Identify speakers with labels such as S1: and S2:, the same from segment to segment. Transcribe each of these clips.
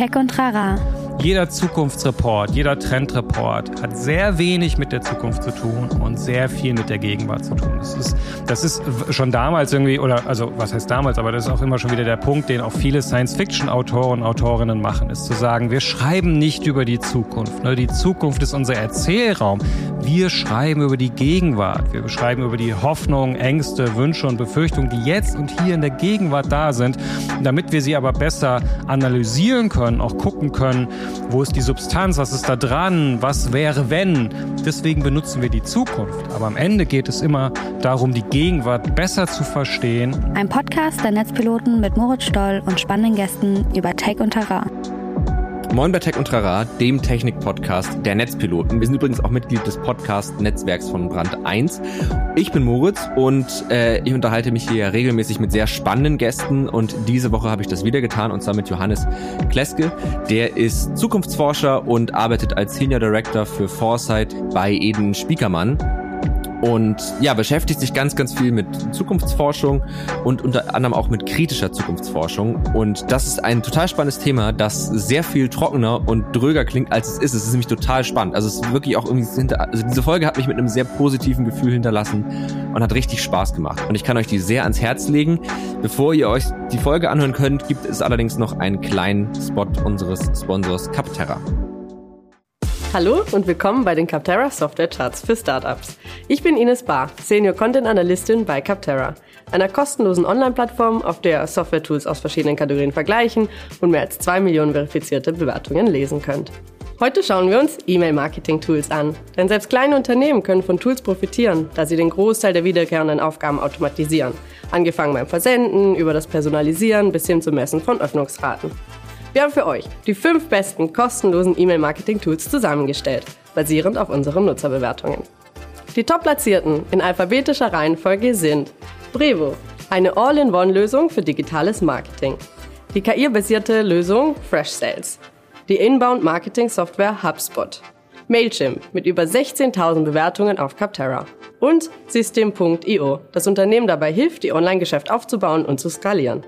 S1: Tech und Rara.
S2: Jeder Zukunftsreport, jeder Trendreport hat sehr wenig mit der Zukunft zu tun und sehr viel mit der Gegenwart zu tun. Das ist, das ist schon damals irgendwie, oder also was heißt damals, aber das ist auch immer schon wieder der Punkt, den auch viele Science-Fiction-Autoren und Autorinnen machen, ist zu sagen, wir schreiben nicht über die Zukunft. Ne? Die Zukunft ist unser Erzählraum. Wir schreiben über die Gegenwart. Wir schreiben über die Hoffnungen, Ängste, Wünsche und Befürchtungen, die jetzt und hier in der Gegenwart da sind, damit wir sie aber besser analysieren können, auch gucken können, wo ist die Substanz? Was ist da dran? Was wäre, wenn? Deswegen benutzen wir die Zukunft. Aber am Ende geht es immer darum, die Gegenwart besser zu verstehen.
S1: Ein Podcast der Netzpiloten mit Moritz Stoll und spannenden Gästen über Tech und Terrain.
S3: Moin bei Tech und Trara, dem Technik-Podcast der Netzpiloten. Wir sind übrigens auch Mitglied des Podcast-Netzwerks von Brand 1. Ich bin Moritz und äh, ich unterhalte mich hier regelmäßig mit sehr spannenden Gästen und diese Woche habe ich das wieder getan und zwar mit Johannes Kleske. Der ist Zukunftsforscher und arbeitet als Senior Director für Foresight bei Eden Spiekermann und ja, beschäftigt sich ganz, ganz viel mit Zukunftsforschung und unter anderem auch mit kritischer Zukunftsforschung. Und das ist ein total spannendes Thema, das sehr viel trockener und dröger klingt, als es ist. Es ist nämlich total spannend. Also es ist wirklich auch irgendwie hinter, also diese Folge hat mich mit einem sehr positiven Gefühl hinterlassen und hat richtig Spaß gemacht. Und ich kann euch die sehr ans Herz legen. Bevor ihr euch die Folge anhören könnt, gibt es allerdings noch einen kleinen Spot unseres Sponsors Capterra.
S4: Hallo und willkommen bei den Capterra Software Charts für Startups. Ich bin Ines Barr, Senior Content Analystin bei Capterra, einer kostenlosen Online-Plattform, auf der Software-Tools aus verschiedenen Kategorien vergleichen und mehr als zwei Millionen verifizierte Bewertungen lesen könnt. Heute schauen wir uns E-Mail-Marketing-Tools an. Denn selbst kleine Unternehmen können von Tools profitieren, da sie den Großteil der wiederkehrenden Aufgaben automatisieren. Angefangen beim Versenden, über das Personalisieren bis hin zum Messen von Öffnungsraten. Wir haben für euch die fünf besten kostenlosen E-Mail-Marketing-Tools zusammengestellt, basierend auf unseren Nutzerbewertungen. Die top-platzierten in alphabetischer Reihenfolge sind Brevo, eine All-in-One-Lösung für digitales Marketing. Die KI-basierte Lösung Fresh Sales. Die Inbound-Marketing-Software HubSpot. Mailchimp mit über 16.000 Bewertungen auf Capterra. Und System.io, das Unternehmen dabei hilft, ihr Online-Geschäft aufzubauen und zu skalieren.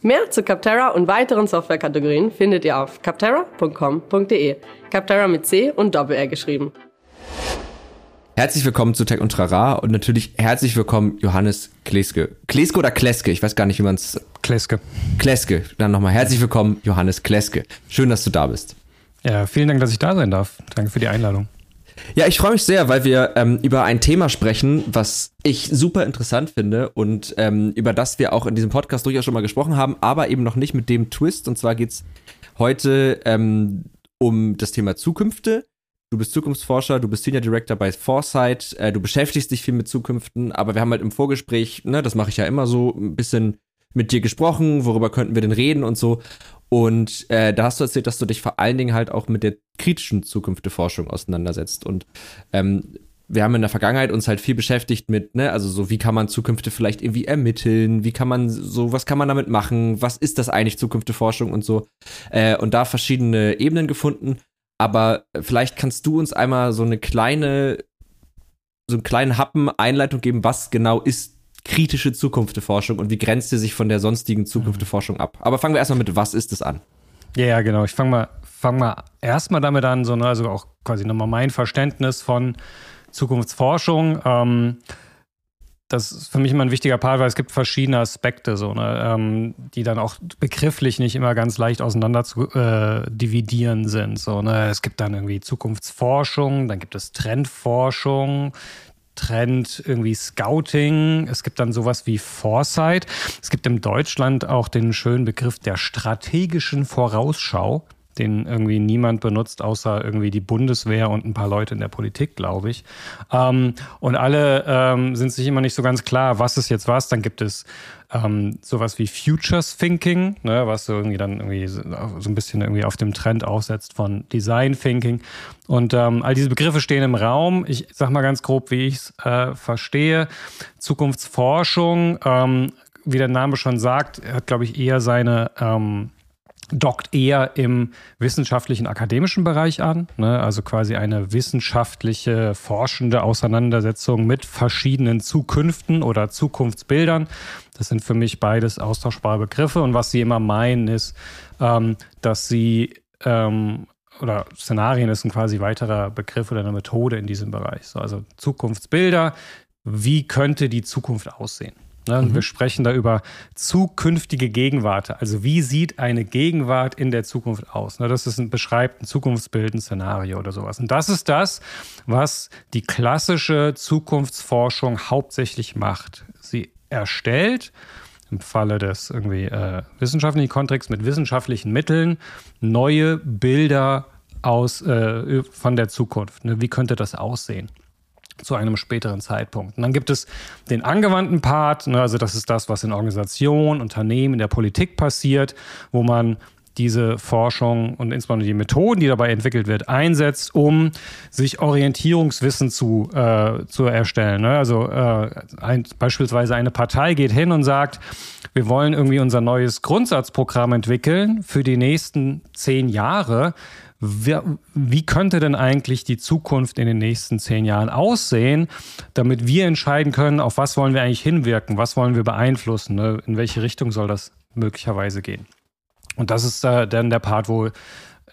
S4: Mehr zu Capterra und weiteren Softwarekategorien findet ihr auf capterra.com.de. Capterra mit C und Doppel-R geschrieben.
S3: Herzlich willkommen zu Tech und Trara und natürlich herzlich willkommen Johannes Kleske. Kleske oder Kleske? Ich weiß gar nicht, wie man es...
S2: Kleske.
S3: Kleske. Dann nochmal herzlich willkommen Johannes Kleske. Schön, dass du da bist.
S2: Ja, vielen Dank, dass ich da sein darf. Danke für die Einladung.
S3: Ja, ich freue mich sehr, weil wir ähm, über ein Thema sprechen, was ich super interessant finde und ähm, über das wir auch in diesem Podcast durchaus schon mal gesprochen haben, aber eben noch nicht mit dem Twist. Und zwar geht's heute ähm, um das Thema Zukünfte. Du bist Zukunftsforscher, du bist Senior Director bei Foresight, äh, du beschäftigst dich viel mit Zukünften, aber wir haben halt im Vorgespräch, ne, das mache ich ja immer so, ein bisschen mit dir gesprochen, worüber könnten wir denn reden und so. Und äh, da hast du erzählt, dass du dich vor allen Dingen halt auch mit der kritischen Zukunft der Forschung auseinandersetzt. Und ähm, wir haben in der Vergangenheit uns halt viel beschäftigt mit, ne, also so, wie kann man Zukünfte vielleicht irgendwie ermitteln, wie kann man so, was kann man damit machen, was ist das eigentlich Zukünfte Forschung und so. Äh, und da verschiedene Ebenen gefunden. Aber vielleicht kannst du uns einmal so eine kleine, so einen kleinen Happen Einleitung geben, was genau ist kritische Zukunftsforschung und wie grenzt sie sich von der sonstigen Zukunftsforschung ab? Aber fangen wir erstmal mit, was ist es an?
S2: Ja, ja, genau. Ich fange mal, fang mal erstmal damit an, so, ne, also auch quasi nochmal mein Verständnis von Zukunftsforschung. Ähm, das ist für mich immer ein wichtiger Part, weil es gibt verschiedene Aspekte, so, ne, ähm, die dann auch begrifflich nicht immer ganz leicht auseinander zu äh, dividieren sind. So, ne. Es gibt dann irgendwie Zukunftsforschung, dann gibt es Trendforschung, Trend irgendwie Scouting. Es gibt dann sowas wie Foresight. Es gibt in Deutschland auch den schönen Begriff der strategischen Vorausschau den irgendwie niemand benutzt, außer irgendwie die Bundeswehr und ein paar Leute in der Politik, glaube ich. Ähm, und alle ähm, sind sich immer nicht so ganz klar, was ist jetzt was. Dann gibt es ähm, sowas wie Futures Thinking, ne, was so irgendwie dann irgendwie so, so ein bisschen irgendwie auf dem Trend aufsetzt von Design Thinking. Und ähm, all diese Begriffe stehen im Raum. Ich sag mal ganz grob, wie ich es äh, verstehe. Zukunftsforschung, ähm, wie der Name schon sagt, hat, glaube ich, eher seine ähm, dockt eher im wissenschaftlichen akademischen Bereich an, ne? also quasi eine wissenschaftliche forschende Auseinandersetzung mit verschiedenen Zukünften oder Zukunftsbildern. Das sind für mich beides austauschbare Begriffe und was sie immer meinen ist, ähm, dass sie ähm, oder Szenarien ist ein quasi weiterer Begriff oder eine Methode in diesem Bereich. So, also Zukunftsbilder, wie könnte die Zukunft aussehen? Ne? Mhm. Wir sprechen da über zukünftige Gegenwart. Also wie sieht eine Gegenwart in der Zukunft aus? Ne? Das ist ein, beschreibt ein Zukunftsbild, ein Szenario oder sowas. Und das ist das, was die klassische Zukunftsforschung hauptsächlich macht. Sie erstellt im Falle des irgendwie äh, wissenschaftlichen Kontexts mit wissenschaftlichen Mitteln neue Bilder aus äh, von der Zukunft. Ne? Wie könnte das aussehen? Zu einem späteren Zeitpunkt. Und dann gibt es den angewandten Part, ne, also das ist das, was in Organisationen, Unternehmen, in der Politik passiert, wo man diese Forschung und insbesondere die Methoden, die dabei entwickelt wird, einsetzt, um sich Orientierungswissen zu, äh, zu erstellen. Ne? Also äh, ein, beispielsweise eine Partei geht hin und sagt, wir wollen irgendwie unser neues Grundsatzprogramm entwickeln für die nächsten zehn Jahre wie, könnte denn eigentlich die Zukunft in den nächsten zehn Jahren aussehen, damit wir entscheiden können, auf was wollen wir eigentlich hinwirken, was wollen wir beeinflussen, ne? in welche Richtung soll das möglicherweise gehen. Und das ist äh, dann der Part, wo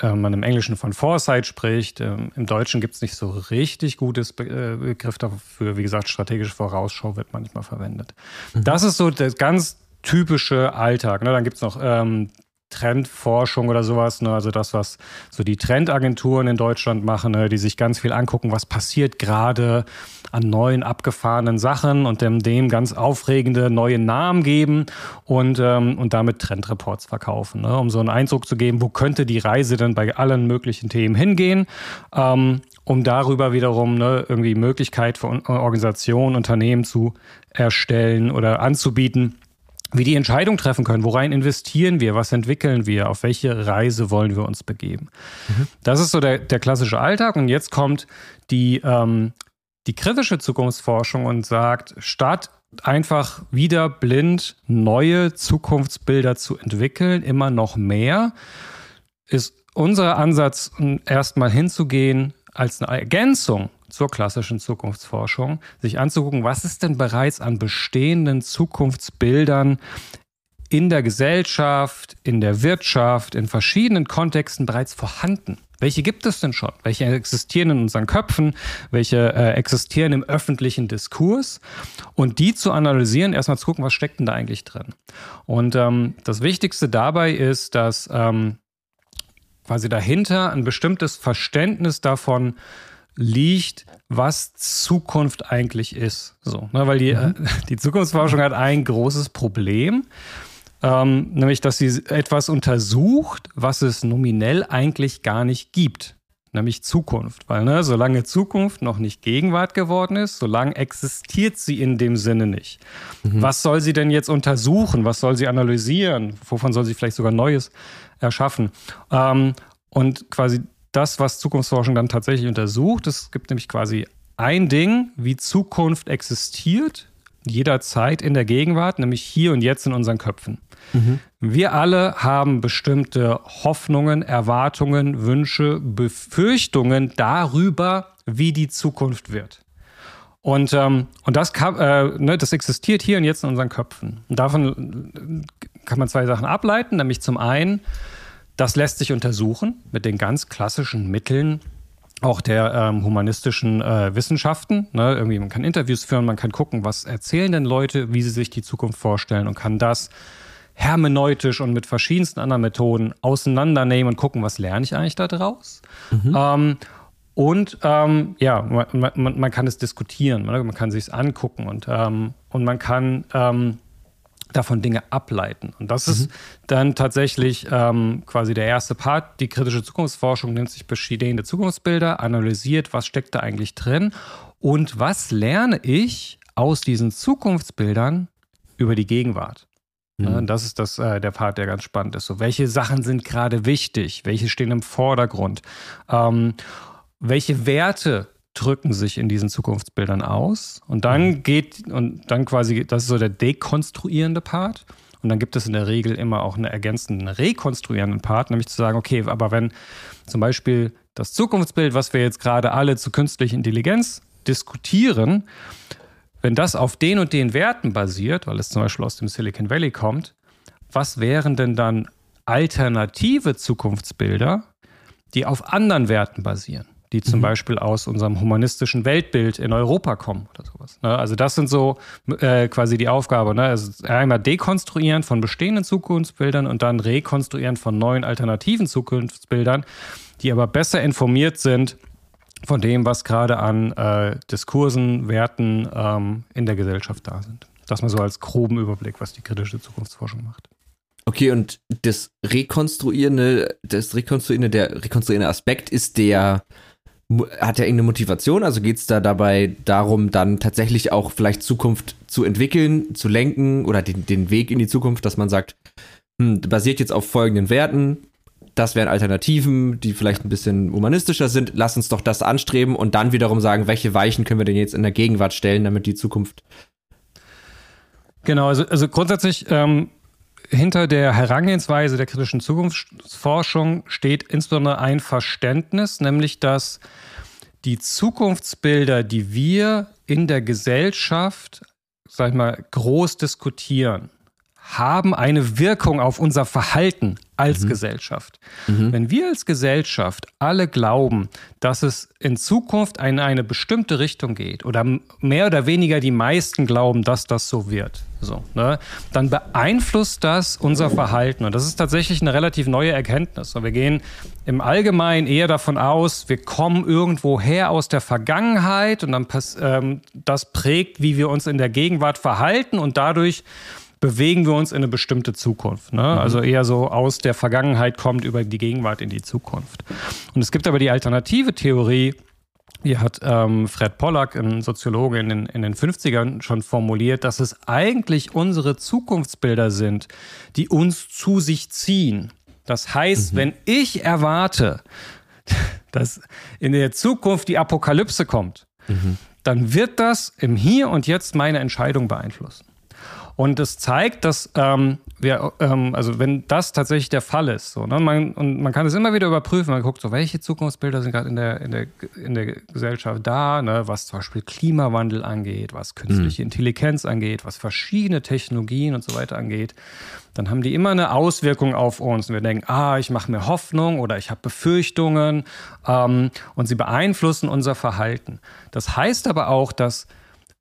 S2: äh, man im Englischen von Foresight spricht. Ähm, Im Deutschen gibt es nicht so richtig gutes äh, Begriff dafür. Wie gesagt, strategische Vorausschau wird manchmal verwendet. Mhm. Das ist so der ganz typische Alltag. Ne? Dann gibt es noch ähm, Trendforschung oder sowas, ne? also das, was so die Trendagenturen in Deutschland machen, ne? die sich ganz viel angucken, was passiert gerade an neuen abgefahrenen Sachen und dem, dem ganz aufregende neue Namen geben und, ähm, und damit Trendreports verkaufen, ne? um so einen Eindruck zu geben, wo könnte die Reise denn bei allen möglichen Themen hingehen, ähm, um darüber wiederum ne, irgendwie Möglichkeit für Organisationen, Unternehmen zu erstellen oder anzubieten wie die Entscheidung treffen können, worein investieren wir, was entwickeln wir, auf welche Reise wollen wir uns begeben. Mhm. Das ist so der, der klassische Alltag und jetzt kommt die, ähm, die kritische Zukunftsforschung und sagt, statt einfach wieder blind neue Zukunftsbilder zu entwickeln, immer noch mehr, ist unser Ansatz, erstmal hinzugehen als eine Ergänzung zur klassischen Zukunftsforschung, sich anzugucken, was ist denn bereits an bestehenden Zukunftsbildern in der Gesellschaft, in der Wirtschaft, in verschiedenen Kontexten bereits vorhanden. Welche gibt es denn schon? Welche existieren in unseren Köpfen? Welche äh, existieren im öffentlichen Diskurs? Und die zu analysieren, erstmal zu gucken, was steckt denn da eigentlich drin? Und ähm, das Wichtigste dabei ist, dass ähm, quasi dahinter ein bestimmtes Verständnis davon liegt, was Zukunft eigentlich ist. So, ne, weil die, mhm. die Zukunftsforschung hat ein großes Problem, ähm, nämlich dass sie etwas untersucht, was es nominell eigentlich gar nicht gibt. Nämlich Zukunft. Weil, ne, solange Zukunft noch nicht Gegenwart geworden ist, solange existiert sie in dem Sinne nicht. Mhm. Was soll sie denn jetzt untersuchen? Was soll sie analysieren? Wovon soll sie vielleicht sogar Neues erschaffen? Ähm, und quasi das, was Zukunftsforschung dann tatsächlich untersucht. Es gibt nämlich quasi ein Ding, wie Zukunft existiert, jederzeit in der Gegenwart, nämlich hier und jetzt in unseren Köpfen. Mhm. Wir alle haben bestimmte Hoffnungen, Erwartungen, Wünsche, Befürchtungen darüber, wie die Zukunft wird. Und, ähm, und das, kann, äh, ne, das existiert hier und jetzt in unseren Köpfen. Und davon kann man zwei Sachen ableiten, nämlich zum einen, das lässt sich untersuchen mit den ganz klassischen Mitteln auch der ähm, humanistischen äh, Wissenschaften. Ne? Irgendwie, man kann Interviews führen, man kann gucken, was erzählen denn Leute, wie sie sich die Zukunft vorstellen und kann das hermeneutisch und mit verschiedensten anderen Methoden auseinandernehmen und gucken, was lerne ich eigentlich daraus. Mhm. Ähm, und ähm, ja, man, man, man, kann es diskutieren, man, man kann sich es angucken und, ähm, und man kann ähm, davon Dinge ableiten. Und das mhm. ist dann tatsächlich ähm, quasi der erste Part. Die kritische Zukunftsforschung nimmt sich bestehende Zukunftsbilder, analysiert, was steckt da eigentlich drin und was lerne ich aus diesen Zukunftsbildern über die Gegenwart. Mhm. Das ist das, äh, der Part, der ganz spannend ist. So, welche Sachen sind gerade wichtig? Welche stehen im Vordergrund? Ähm, welche Werte drücken sich in diesen Zukunftsbildern aus. Und dann mhm. geht, und dann quasi, das ist so der dekonstruierende Part. Und dann gibt es in der Regel immer auch einen ergänzenden, rekonstruierenden Part, nämlich zu sagen, okay, aber wenn zum Beispiel das Zukunftsbild, was wir jetzt gerade alle zu künstlicher Intelligenz diskutieren, wenn das auf den und den Werten basiert, weil es zum Beispiel aus dem Silicon Valley kommt, was wären denn dann alternative Zukunftsbilder, die auf anderen Werten basieren? Die zum mhm. Beispiel aus unserem humanistischen Weltbild in Europa kommen oder sowas. Ne? Also das sind so äh, quasi die Aufgabe. Ne? Also einmal dekonstruieren von bestehenden Zukunftsbildern und dann rekonstruieren von neuen alternativen Zukunftsbildern, die aber besser informiert sind von dem, was gerade an äh, Diskursen, Werten ähm, in der Gesellschaft da sind. Das mal so als groben Überblick, was die kritische Zukunftsforschung macht.
S3: Okay, und das rekonstruierende, das rekonstruierende, der rekonstruierende Aspekt ist der hat er irgendeine Motivation? Also geht es da dabei darum, dann tatsächlich auch vielleicht Zukunft zu entwickeln, zu lenken oder den, den Weg in die Zukunft, dass man sagt, hm, basiert jetzt auf folgenden Werten, das wären Alternativen, die vielleicht ein bisschen humanistischer sind, lass uns doch das anstreben und dann wiederum sagen, welche Weichen können wir denn jetzt in der Gegenwart stellen, damit die Zukunft.
S2: Genau, also, also grundsätzlich ähm, hinter der Herangehensweise der kritischen Zukunftsforschung steht insbesondere ein Verständnis, nämlich dass die Zukunftsbilder, die wir in der Gesellschaft, sag ich mal, groß diskutieren, haben eine Wirkung auf unser Verhalten als mhm. Gesellschaft. Mhm. Wenn wir als Gesellschaft alle glauben, dass es in Zukunft in eine bestimmte Richtung geht oder mehr oder weniger die meisten glauben, dass das so wird, so, ne, dann beeinflusst das unser Verhalten. Und das ist tatsächlich eine relativ neue Erkenntnis. Und wir gehen im Allgemeinen eher davon aus, wir kommen irgendwo her aus der Vergangenheit und dann ähm, das prägt, wie wir uns in der Gegenwart verhalten und dadurch bewegen wir uns in eine bestimmte Zukunft. Ne? Mhm. Also eher so aus der Vergangenheit kommt über die Gegenwart in die Zukunft. Und es gibt aber die alternative Theorie, die hat ähm, Fred Pollack, ein Soziologe in den, in den 50ern, schon formuliert, dass es eigentlich unsere Zukunftsbilder sind, die uns zu sich ziehen. Das heißt, mhm. wenn ich erwarte, dass in der Zukunft die Apokalypse kommt, mhm. dann wird das im Hier und Jetzt meine Entscheidung beeinflussen. Und es zeigt, dass ähm, wir, ähm, also wenn das tatsächlich der Fall ist, so, ne, man, und man kann es immer wieder überprüfen, man guckt so, welche Zukunftsbilder sind gerade in der, in, der, in der Gesellschaft da, ne, was zum Beispiel Klimawandel angeht, was künstliche mhm. Intelligenz angeht, was verschiedene Technologien und so weiter angeht, dann haben die immer eine Auswirkung auf uns. Und wir denken, ah, ich mache mir Hoffnung oder ich habe Befürchtungen ähm, und sie beeinflussen unser Verhalten. Das heißt aber auch, dass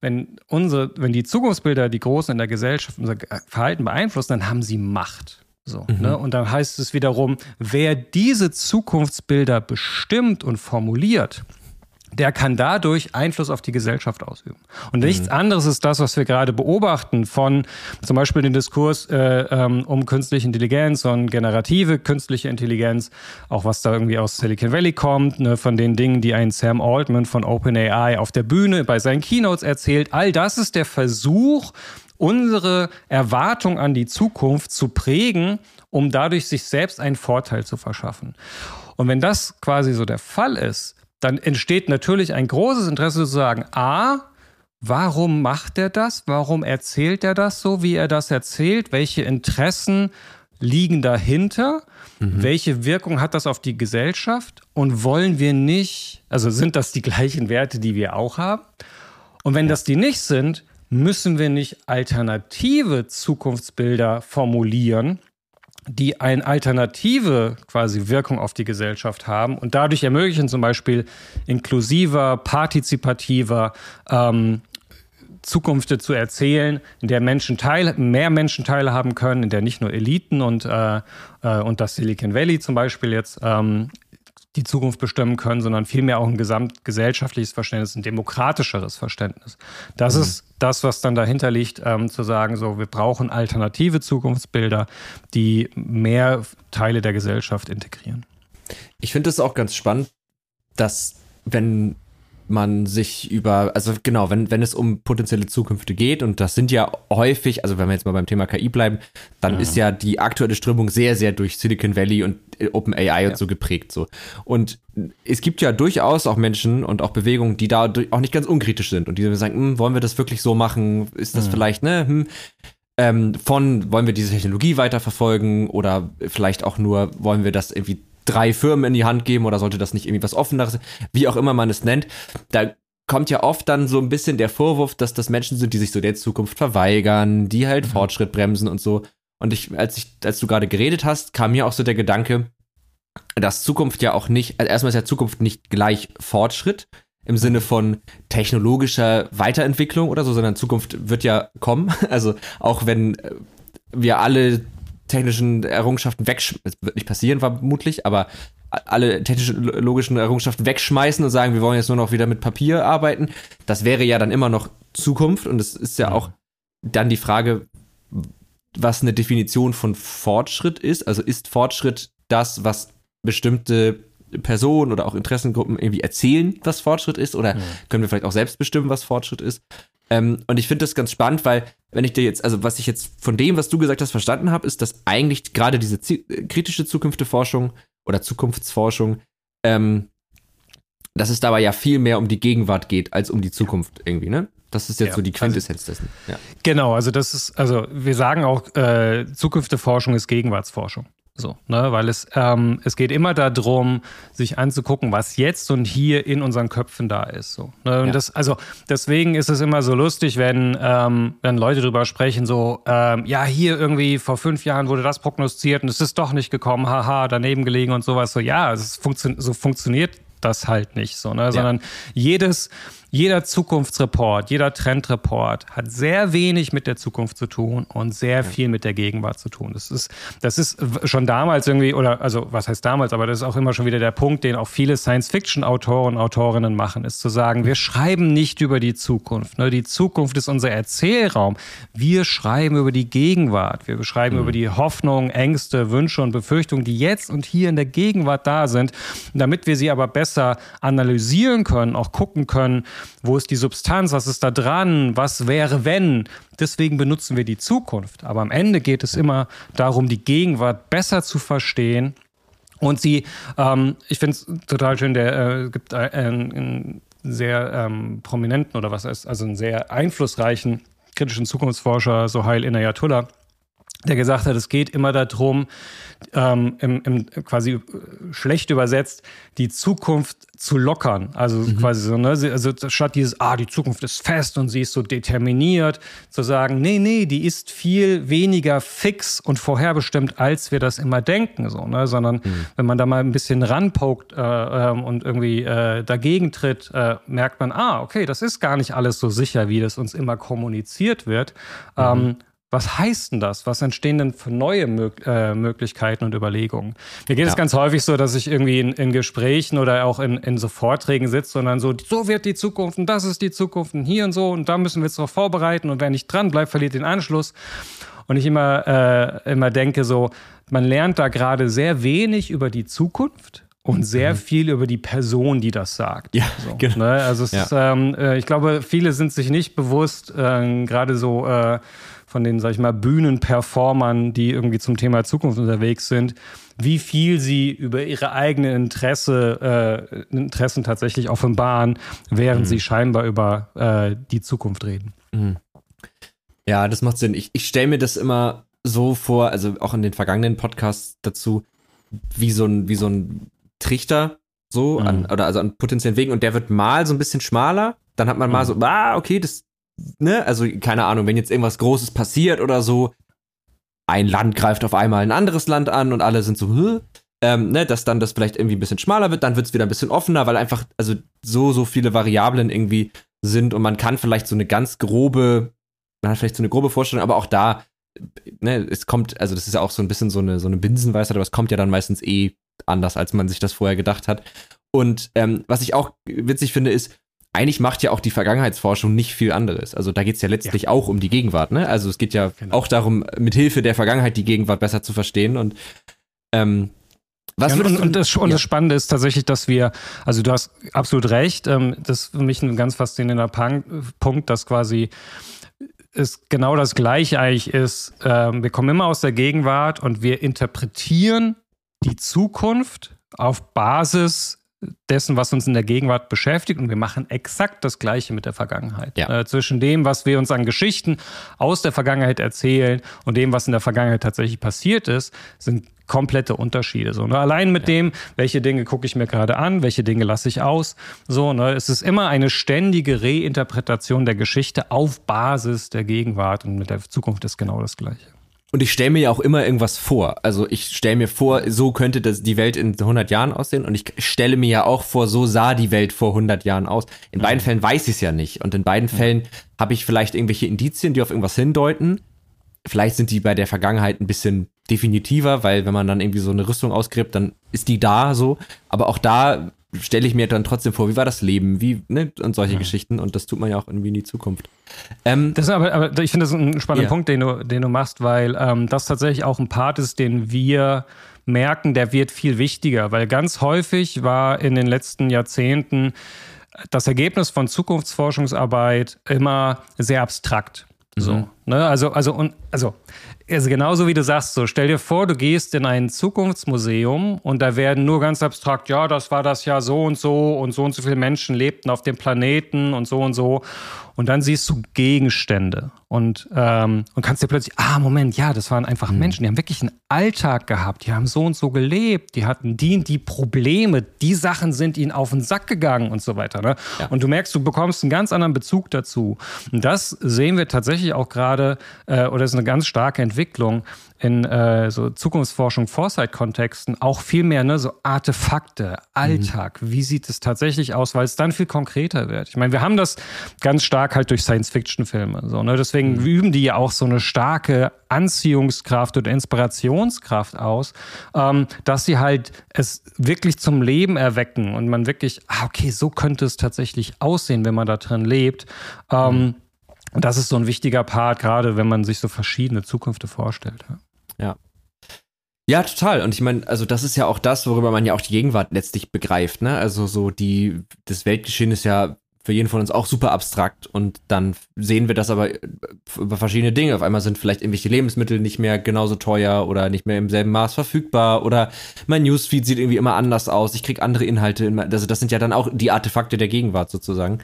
S2: wenn unsere, wenn die Zukunftsbilder, die Großen in der Gesellschaft unser Verhalten beeinflussen, dann haben sie Macht. So, mhm. ne? Und dann heißt es wiederum, wer diese Zukunftsbilder bestimmt und formuliert, der kann dadurch Einfluss auf die Gesellschaft ausüben. Und mhm. nichts anderes ist das, was wir gerade beobachten von zum Beispiel den Diskurs äh, ähm, um künstliche Intelligenz und generative künstliche Intelligenz, auch was da irgendwie aus Silicon Valley kommt, ne, von den Dingen, die ein Sam Altman von OpenAI auf der Bühne bei seinen Keynotes erzählt. All das ist der Versuch, unsere Erwartung an die Zukunft zu prägen, um dadurch sich selbst einen Vorteil zu verschaffen. Und wenn das quasi so der Fall ist, dann entsteht natürlich ein großes Interesse zu sagen, a, warum macht er das? Warum erzählt er das so, wie er das erzählt? Welche Interessen liegen dahinter? Mhm. Welche Wirkung hat das auf die Gesellschaft? Und wollen wir nicht, also sind das die gleichen Werte, die wir auch haben? Und wenn das die nicht sind, müssen wir nicht alternative Zukunftsbilder formulieren, die eine alternative quasi Wirkung auf die Gesellschaft haben und dadurch ermöglichen zum Beispiel inklusiver, partizipativer ähm, Zukunft zu erzählen, in der Menschen teil, mehr Menschen teilhaben können, in der nicht nur Eliten und, äh, äh, und das Silicon Valley zum Beispiel jetzt ähm, die Zukunft bestimmen können, sondern vielmehr auch ein gesamtgesellschaftliches Verständnis, ein demokratischeres Verständnis. Das mhm. ist das, was dann dahinter liegt, ähm, zu sagen, so, wir brauchen alternative Zukunftsbilder, die mehr Teile der Gesellschaft integrieren.
S3: Ich finde es auch ganz spannend, dass wenn man sich über, also genau, wenn, wenn es um potenzielle Zukünfte geht, und das sind ja häufig, also wenn wir jetzt mal beim Thema KI bleiben, dann ja. ist ja die aktuelle Strömung sehr, sehr durch Silicon Valley und äh, OpenAI ja. und so geprägt so. Und es gibt ja durchaus auch Menschen und auch Bewegungen, die da auch nicht ganz unkritisch sind und die sagen, hm, wollen wir das wirklich so machen? Ist das mhm. vielleicht, ne? Hm. ähm, von wollen wir diese Technologie weiterverfolgen oder vielleicht auch nur wollen wir das irgendwie drei Firmen in die Hand geben oder sollte das nicht irgendwie was Offeneres, wie auch immer man es nennt. Da kommt ja oft dann so ein bisschen der Vorwurf, dass das Menschen sind, die sich so der Zukunft verweigern, die halt mhm. Fortschritt bremsen und so. Und ich, als ich, als du gerade geredet hast, kam mir auch so der Gedanke, dass Zukunft ja auch nicht, also erstmal ist ja Zukunft nicht gleich Fortschritt im Sinne von technologischer Weiterentwicklung oder so, sondern Zukunft wird ja kommen. Also auch wenn wir alle technischen Errungenschaften wegschmeißen, es wird nicht passieren vermutlich, aber alle technologischen Errungenschaften wegschmeißen und sagen, wir wollen jetzt nur noch wieder mit Papier arbeiten, das wäre ja dann immer noch Zukunft und es ist ja auch dann die Frage, was eine Definition von Fortschritt ist. Also ist Fortschritt das, was bestimmte Personen oder auch Interessengruppen irgendwie erzählen, was Fortschritt ist? Oder mhm. können wir vielleicht auch selbst bestimmen, was Fortschritt ist? Ähm, und ich finde das ganz spannend, weil wenn ich dir jetzt, also was ich jetzt von dem, was du gesagt hast, verstanden habe, ist, dass eigentlich gerade diese kritische Zukunftsforschung oder Zukunftsforschung, ähm, dass es dabei ja viel mehr um die Gegenwart geht als um die Zukunft irgendwie, ne? Das ist jetzt ja, so die also Quintessenz dessen. Ja.
S2: Genau, also das ist, also wir sagen auch, äh, Zukunftsforschung ist Gegenwartsforschung. So, ne, weil es, ähm, es geht immer darum, sich anzugucken, was jetzt und hier in unseren Köpfen da ist. So, ne? Und ja. das, also deswegen ist es immer so lustig, wenn, ähm, wenn Leute drüber sprechen, so, ähm, ja, hier irgendwie vor fünf Jahren wurde das prognostiziert und es ist doch nicht gekommen, haha, daneben gelegen und sowas. So, ja, es funktio so funktioniert das halt nicht so, ne? Sondern jedes, jeder Zukunftsreport, jeder Trendreport hat sehr wenig mit der Zukunft zu tun und sehr viel mit der Gegenwart zu tun. Das ist, das ist schon damals irgendwie, oder also was heißt damals, aber das ist auch immer schon wieder der Punkt, den auch viele Science-Fiction-Autoren und Autorinnen machen, ist zu sagen, wir schreiben nicht über die Zukunft. Ne? Die Zukunft ist unser Erzählraum. Wir schreiben über die Gegenwart. Wir beschreiben mhm. über die Hoffnungen, Ängste, Wünsche und Befürchtungen, die jetzt und hier in der Gegenwart da sind, damit wir sie aber besser analysieren können, auch gucken können, wo ist die Substanz? Was ist da dran? Was wäre, wenn? Deswegen benutzen wir die Zukunft. Aber am Ende geht es immer darum, die Gegenwart besser zu verstehen. Und sie, ähm, ich finde es total schön, der äh, gibt einen, einen sehr ähm, prominenten oder was heißt, also einen sehr einflussreichen kritischen Zukunftsforscher, Sohail Inayatullah, der gesagt hat, es geht immer darum, ähm, im, im, quasi äh, schlecht übersetzt, die Zukunft zu lockern. Also mhm. quasi so, ne? Also statt dieses, ah, die Zukunft ist fest und sie ist so determiniert, zu sagen, nee, nee, die ist viel weniger fix und vorherbestimmt, als wir das immer denken, so, ne? Sondern mhm. wenn man da mal ein bisschen ranpokt äh, äh, und irgendwie äh, dagegen tritt, äh, merkt man, ah, okay, das ist gar nicht alles so sicher, wie das uns immer kommuniziert wird. Mhm. Ähm, was heißt denn das? Was entstehen denn für neue Mög äh, Möglichkeiten und Überlegungen? Mir geht ja. es ganz häufig so, dass ich irgendwie in, in Gesprächen oder auch in, in, so Vorträgen sitze und dann so, so wird die Zukunft und das ist die Zukunft und hier und so und da müssen wir uns darauf vorbereiten und wer nicht dran bleibt, verliert den Anschluss. Und ich immer, äh, immer denke so, man lernt da gerade sehr wenig über die Zukunft und sehr mhm. viel über die Person, die das sagt.
S3: Ja,
S2: so, genau. Ne? Also ja. Ist, ähm, äh, ich glaube, viele sind sich nicht bewusst, äh, gerade so äh, von den, sag ich mal, Bühnenperformern, die irgendwie zum Thema Zukunft unterwegs sind, wie viel sie über ihre eigenen Interesse, äh, Interessen tatsächlich offenbaren, während mhm. sie scheinbar über äh, die Zukunft reden. Mhm.
S3: Ja, das macht Sinn. Ich, ich stelle mir das immer so vor, also auch in den vergangenen Podcasts dazu, wie so ein, wie so ein Trichter, so, mhm. an, oder also an potenziellen Wegen, und der wird mal so ein bisschen schmaler, dann hat man mal mhm. so, ah, okay, das, ne, also keine Ahnung, wenn jetzt irgendwas Großes passiert oder so, ein Land greift auf einmal ein anderes Land an und alle sind so, ähm, ne, dass dann das vielleicht irgendwie ein bisschen schmaler wird, dann wird es wieder ein bisschen offener, weil einfach, also so, so viele Variablen irgendwie sind und man kann vielleicht so eine ganz grobe, man hat vielleicht so eine grobe Vorstellung, aber auch da, ne, es kommt, also das ist ja auch so ein bisschen so eine, so eine Binsenweisheit, aber es kommt ja dann meistens eh anders, als man sich das vorher gedacht hat. Und ähm, was ich auch witzig finde, ist, eigentlich macht ja auch die Vergangenheitsforschung nicht viel anderes. Also da geht es ja letztlich ja. auch um die Gegenwart, ne? Also es geht ja genau. auch darum, mit Hilfe der Vergangenheit die Gegenwart besser zu verstehen. Und ähm,
S2: was ja, und, und, das, und das Spannende ist tatsächlich, dass wir, also du hast absolut recht, ähm, das ist für mich ein ganz faszinierender Punkt, dass quasi es genau das Gleiche eigentlich ist. Ähm, wir kommen immer aus der Gegenwart und wir interpretieren die Zukunft auf Basis dessen, was uns in der Gegenwart beschäftigt und wir machen exakt das Gleiche mit der Vergangenheit.
S3: Ja.
S2: Äh, zwischen dem, was wir uns an Geschichten aus der Vergangenheit erzählen und dem, was in der Vergangenheit tatsächlich passiert ist, sind komplette Unterschiede. So, ne? Allein mit ja. dem, welche Dinge gucke ich mir gerade an, welche Dinge lasse ich aus. So, ne? Es ist immer eine ständige Reinterpretation der Geschichte auf Basis der Gegenwart und mit der Zukunft ist genau das Gleiche.
S3: Und ich stelle mir ja auch immer irgendwas vor. Also ich stelle mir vor, so könnte das die Welt in 100 Jahren aussehen. Und ich stelle mir ja auch vor, so sah die Welt vor 100 Jahren aus. In beiden Fällen weiß ich es ja nicht. Und in beiden Fällen habe ich vielleicht irgendwelche Indizien, die auf irgendwas hindeuten. Vielleicht sind die bei der Vergangenheit ein bisschen definitiver, weil wenn man dann irgendwie so eine Rüstung ausgräbt, dann ist die da so. Aber auch da stelle ich mir dann trotzdem vor, wie war das Leben, wie, ne, und solche ja. Geschichten. Und das tut man ja auch irgendwie in die Zukunft.
S2: Ähm, das ist aber, aber ich finde das ein spannender ja. Punkt, den du, den du machst, weil ähm, das tatsächlich auch ein Part ist, den wir merken, der wird viel wichtiger, weil ganz häufig war in den letzten Jahrzehnten das Ergebnis von Zukunftsforschungsarbeit immer sehr abstrakt. So, mhm. ne? Also, also, und, also also genauso wie du sagst, so stell dir vor, du gehst in ein Zukunftsmuseum und da werden nur ganz abstrakt, ja, das war das ja so und so und so und so viele Menschen lebten auf dem Planeten und so und so. Und dann siehst du Gegenstände und, ähm, und kannst dir plötzlich, ah, Moment, ja, das waren einfach mhm. Menschen, die haben wirklich einen Alltag gehabt, die haben so und so gelebt, die hatten die die Probleme, die Sachen sind ihnen auf den Sack gegangen und so weiter. Ne? Ja. Und du merkst, du bekommst einen ganz anderen Bezug dazu. Und das sehen wir tatsächlich auch gerade, äh, oder ist eine ganz starke Entwicklung in äh, so Zukunftsforschung, Foresight-Kontexten auch viel mehr ne, so Artefakte, Alltag. Mhm. Wie sieht es tatsächlich aus, weil es dann viel konkreter wird. Ich meine, wir haben das ganz stark halt durch Science-Fiction-Filme. So, ne? Deswegen mhm. üben die ja auch so eine starke Anziehungskraft oder Inspirationskraft aus, ähm, dass sie halt es wirklich zum Leben erwecken und man wirklich, ah, okay, so könnte es tatsächlich aussehen, wenn man da drin lebt. Ähm, mhm. Und das ist so ein wichtiger Part, gerade wenn man sich so verschiedene Zukünfte vorstellt.
S3: Ja. Ja, total. Und ich meine, also das ist ja auch das, worüber man ja auch die Gegenwart letztlich begreift, ne? Also so die, das Weltgeschehen ist ja für jeden von uns auch super abstrakt und dann sehen wir das aber über verschiedene Dinge. Auf einmal sind vielleicht irgendwelche Lebensmittel nicht mehr genauso teuer oder nicht mehr im selben Maß verfügbar oder mein Newsfeed sieht irgendwie immer anders aus. Ich krieg andere Inhalte. Also das sind ja dann auch die Artefakte der Gegenwart sozusagen.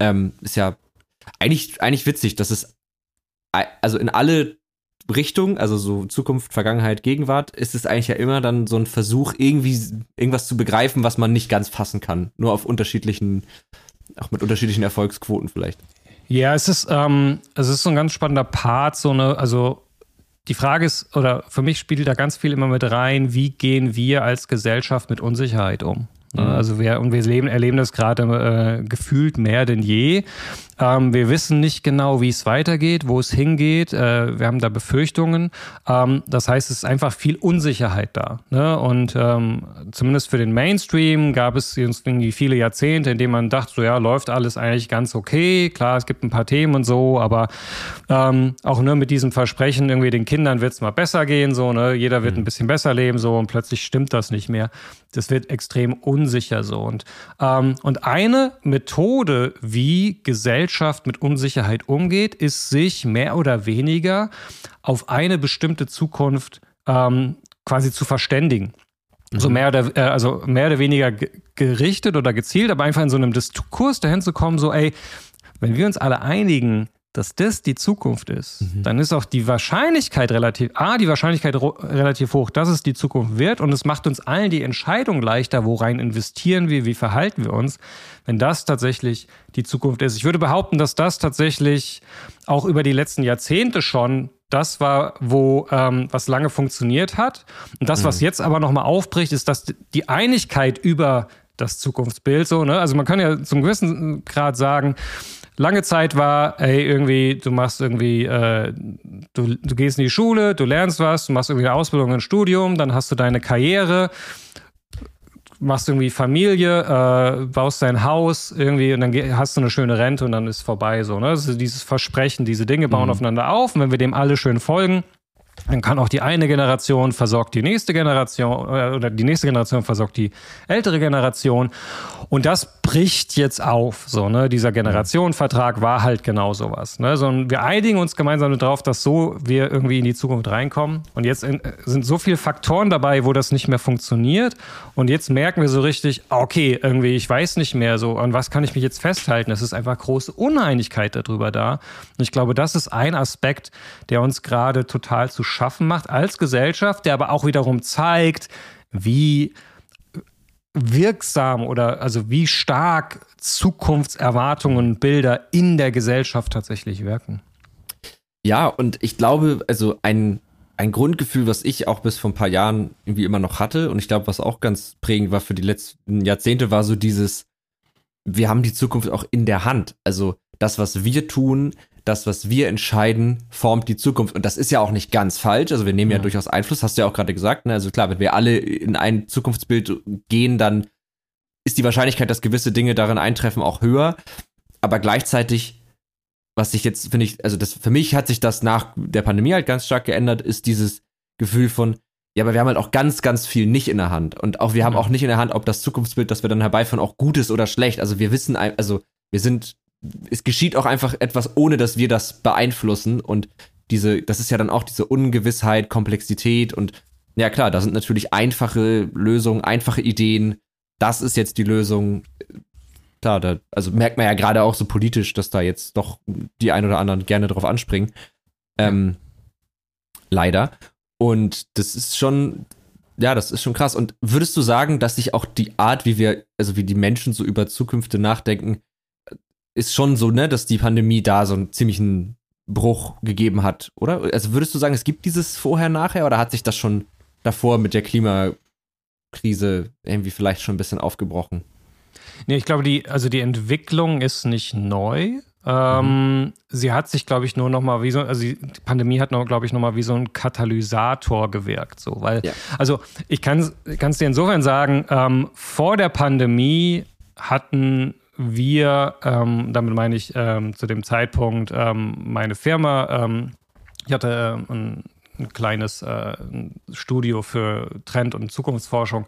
S3: Ähm, ist ja eigentlich, eigentlich witzig, dass es also in alle Richtungen, also so Zukunft, Vergangenheit, Gegenwart, ist es eigentlich ja immer dann so ein Versuch, irgendwie irgendwas zu begreifen, was man nicht ganz fassen kann. Nur auf unterschiedlichen, auch mit unterschiedlichen Erfolgsquoten vielleicht.
S2: Ja, es ist, ähm, es ist so ein ganz spannender Part, so eine, also die Frage ist, oder für mich spielt da ganz viel immer mit rein, wie gehen wir als Gesellschaft mit Unsicherheit um? Ne? Mhm. Also wir, und wir leben, erleben das gerade äh, gefühlt mehr denn je. Ähm, wir wissen nicht genau, wie es weitergeht, wo es hingeht. Äh, wir haben da Befürchtungen. Ähm, das heißt, es ist einfach viel Unsicherheit da. Ne? Und ähm, zumindest für den Mainstream gab es irgendwie viele Jahrzehnte, in denen man dachte, so ja, läuft alles eigentlich ganz okay. Klar, es gibt ein paar Themen und so, aber ähm, auch nur mit diesem Versprechen, irgendwie den Kindern wird es mal besser gehen, so, ne? Jeder wird mhm. ein bisschen besser leben, so, und plötzlich stimmt das nicht mehr. Das wird extrem unsicher so. Und, ähm, und eine Methode, wie Gesellschaft Gesellschaft mit Unsicherheit umgeht, ist sich mehr oder weniger auf eine bestimmte Zukunft ähm, quasi zu verständigen. Mhm. So mehr oder, äh, also mehr oder weniger gerichtet oder gezielt, aber einfach in so einem Diskurs dahin zu kommen, so, ey, wenn wir uns alle einigen, dass das die Zukunft ist, mhm. dann ist auch die Wahrscheinlichkeit relativ, A, die Wahrscheinlichkeit relativ hoch, dass es die Zukunft wird und es macht uns allen die Entscheidung leichter, worein investieren wir, wie verhalten wir uns, wenn das tatsächlich die Zukunft ist. Ich würde behaupten, dass das tatsächlich auch über die letzten Jahrzehnte schon das war, wo ähm, was lange funktioniert hat. Und das, mhm. was jetzt aber nochmal aufbricht, ist, dass die Einigkeit über das Zukunftsbild so, ne? Also man kann ja zum gewissen Grad sagen, lange Zeit war, ey, irgendwie, du machst irgendwie, äh, du, du gehst in die Schule, du lernst was, du machst irgendwie eine Ausbildung, ein Studium, dann hast du deine Karriere, machst irgendwie Familie, äh, baust dein Haus irgendwie und dann hast du eine schöne Rente und dann ist vorbei so. Ne? Ist dieses Versprechen, diese Dinge bauen mhm. aufeinander auf und wenn wir dem alle schön folgen, Dann kann auch die eine Generation versorgt die nächste Generation äh, oder die nächste Generation versorgt die ältere Generation. Und das bricht jetzt auf. So, ne? Dieser Generationenvertrag war halt genau sowas. Ne? So, wir einigen uns gemeinsam darauf, dass so wir irgendwie in die Zukunft reinkommen. Und jetzt in, sind so viele Faktoren dabei, wo das nicht mehr funktioniert. Und jetzt merken wir so richtig, okay, irgendwie, ich weiß nicht mehr so, an was kann ich mich jetzt festhalten? Es ist einfach große Uneinigkeit darüber da. Und ich glaube, das ist ein Aspekt, der uns gerade total zu schaffen macht als Gesellschaft, der aber auch wiederum zeigt, wie wirksam oder also wie stark Zukunftserwartungen und Bilder in der Gesellschaft tatsächlich wirken.
S3: Ja, und ich glaube, also ein, ein Grundgefühl, was ich auch bis vor ein paar Jahren irgendwie immer noch hatte und ich glaube, was auch ganz prägend war für die letzten Jahrzehnte, war so dieses, wir haben die Zukunft auch in der Hand. Also das, was wir tun, das, was wir entscheiden, formt die Zukunft. Und das ist ja auch nicht ganz falsch. Also wir nehmen ja, ja durchaus Einfluss, hast du ja auch gerade gesagt. Ne? Also klar, wenn wir alle in ein Zukunftsbild gehen, dann ist die Wahrscheinlichkeit, dass gewisse Dinge darin eintreffen, auch höher. Aber gleichzeitig, was sich jetzt, finde ich, also das, für mich hat sich das nach der Pandemie halt ganz stark geändert, ist dieses Gefühl von, ja, aber wir haben halt auch ganz, ganz viel nicht in der Hand. Und auch wir haben auch nicht in der Hand, ob das Zukunftsbild, das wir dann herbeiführen, auch gut ist oder schlecht. Also wir wissen, also wir sind es geschieht auch einfach etwas, ohne dass wir das beeinflussen. Und diese, das ist ja dann auch diese Ungewissheit, Komplexität und ja klar, da sind natürlich einfache Lösungen, einfache Ideen. Das ist jetzt die Lösung. Klar, da, also merkt man ja gerade auch so politisch, dass da jetzt doch die ein oder anderen gerne drauf anspringen. Ähm, leider. Und das ist schon, ja, das ist schon krass. Und würdest du sagen, dass sich auch die Art, wie wir, also wie die Menschen so über Zukünfte nachdenken, ist schon so, ne, dass die Pandemie da so einen ziemlichen Bruch gegeben hat, oder? Also würdest du sagen, es gibt dieses Vorher-Nachher oder hat sich das schon davor mit der Klimakrise irgendwie vielleicht schon ein bisschen aufgebrochen?
S2: Nee, ich glaube, die, also die Entwicklung ist nicht neu. Ähm, mhm. Sie hat sich, glaube ich, nur noch mal wie so, also die Pandemie hat glaube ich, noch mal wie so ein Katalysator gewirkt, so, weil, ja. also ich kann es dir insofern sagen, ähm, vor der Pandemie hatten wir, ähm, damit meine ich ähm, zu dem Zeitpunkt ähm, meine Firma, ähm, ich hatte äh, ein, ein kleines äh, Studio für Trend- und Zukunftsforschung.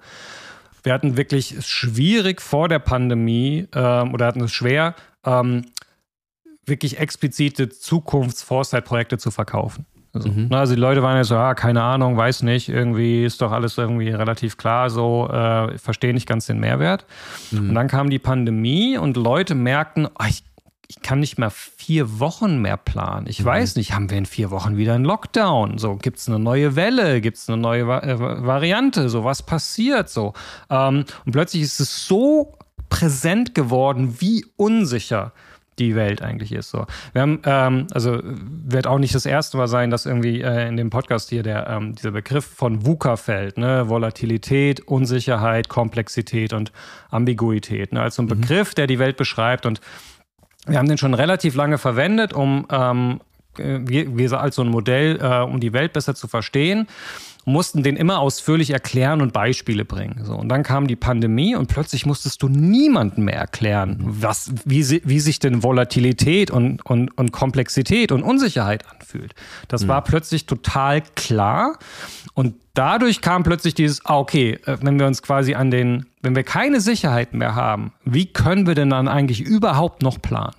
S2: Wir hatten wirklich schwierig vor der Pandemie ähm, oder hatten es schwer, ähm, wirklich explizite Zukunfts-Foresight-Projekte zu verkaufen. Also, mhm. also, die Leute waren ja so, ah, keine Ahnung, weiß nicht, irgendwie ist doch alles irgendwie relativ klar, so, äh, verstehe nicht ganz den Mehrwert. Mhm. Und dann kam die Pandemie und Leute merkten, oh, ich, ich kann nicht mehr vier Wochen mehr planen. Ich mhm. weiß nicht, haben wir in vier Wochen wieder einen Lockdown? So, gibt es eine neue Welle? Gibt es eine neue Va äh, Variante? So, was passiert so? Ähm, und plötzlich ist es so präsent geworden, wie unsicher die Welt eigentlich ist. So. Wir haben, ähm, also wird auch nicht das erste Mal sein, dass irgendwie äh, in dem Podcast hier der, ähm, dieser Begriff von VUCA fällt, ne? Volatilität, Unsicherheit, Komplexität und Ambiguität. Ne? Als so ein mhm. Begriff, der die Welt beschreibt und wir haben den schon relativ lange verwendet, um ähm, wie, wie als so ein Modell, äh, um die Welt besser zu verstehen mussten den immer ausführlich erklären und Beispiele bringen. So, und dann kam die Pandemie und plötzlich musstest du niemandem mehr erklären, was, wie, wie sich denn Volatilität und, und, und Komplexität und Unsicherheit anfühlt. Das mhm. war plötzlich total klar. Und dadurch kam plötzlich dieses, ah, okay, äh, wenn wir uns quasi an den, wenn wir keine Sicherheit mehr haben, wie können wir denn dann eigentlich überhaupt noch planen?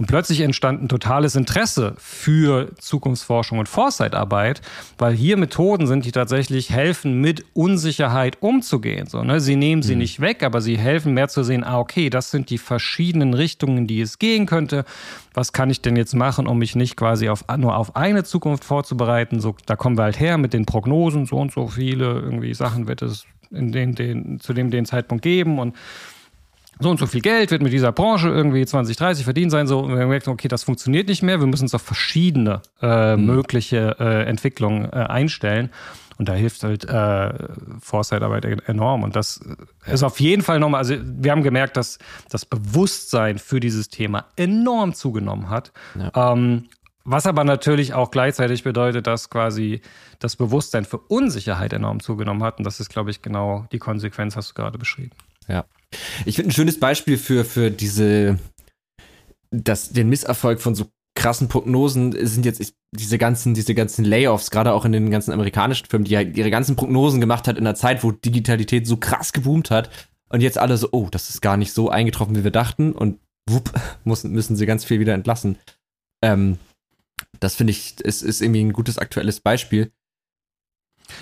S2: Und plötzlich entstand ein totales Interesse für Zukunftsforschung und Foresight-Arbeit, weil hier Methoden sind, die tatsächlich helfen, mit Unsicherheit umzugehen. So, ne? Sie nehmen sie mhm. nicht weg, aber sie helfen mehr zu sehen, ah, okay, das sind die verschiedenen Richtungen, die es gehen könnte. Was kann ich denn jetzt machen, um mich nicht quasi auf, nur auf eine Zukunft vorzubereiten? So, da kommen wir halt her mit den Prognosen, so und so viele irgendwie Sachen wird es in den, den, zu dem den Zeitpunkt geben und so und so viel Geld wird mit dieser Branche irgendwie 20, 30 verdient sein. So, und wir merken, okay, das funktioniert nicht mehr. Wir müssen uns auf verschiedene äh, mhm. mögliche äh, Entwicklungen äh, einstellen. Und da hilft halt äh, Foresight-Arbeit enorm. Und das ist auf jeden Fall nochmal, also wir haben gemerkt, dass das Bewusstsein für dieses Thema enorm zugenommen hat. Ja. Ähm, was aber natürlich auch gleichzeitig bedeutet, dass quasi das Bewusstsein für Unsicherheit enorm zugenommen hat. Und das ist, glaube ich, genau die Konsequenz, hast du gerade beschrieben.
S3: Ja. Ich finde ein schönes Beispiel für, für diese, das, den Misserfolg von so krassen Prognosen sind jetzt diese ganzen, diese ganzen Layoffs, gerade auch in den ganzen amerikanischen Firmen, die ja ihre ganzen Prognosen gemacht hat in einer Zeit, wo Digitalität so krass geboomt hat. Und jetzt alle so, oh, das ist gar nicht so eingetroffen, wie wir dachten. Und wupp, müssen, müssen sie ganz viel wieder entlassen. Ähm, das finde ich, ist, ist irgendwie ein gutes aktuelles Beispiel.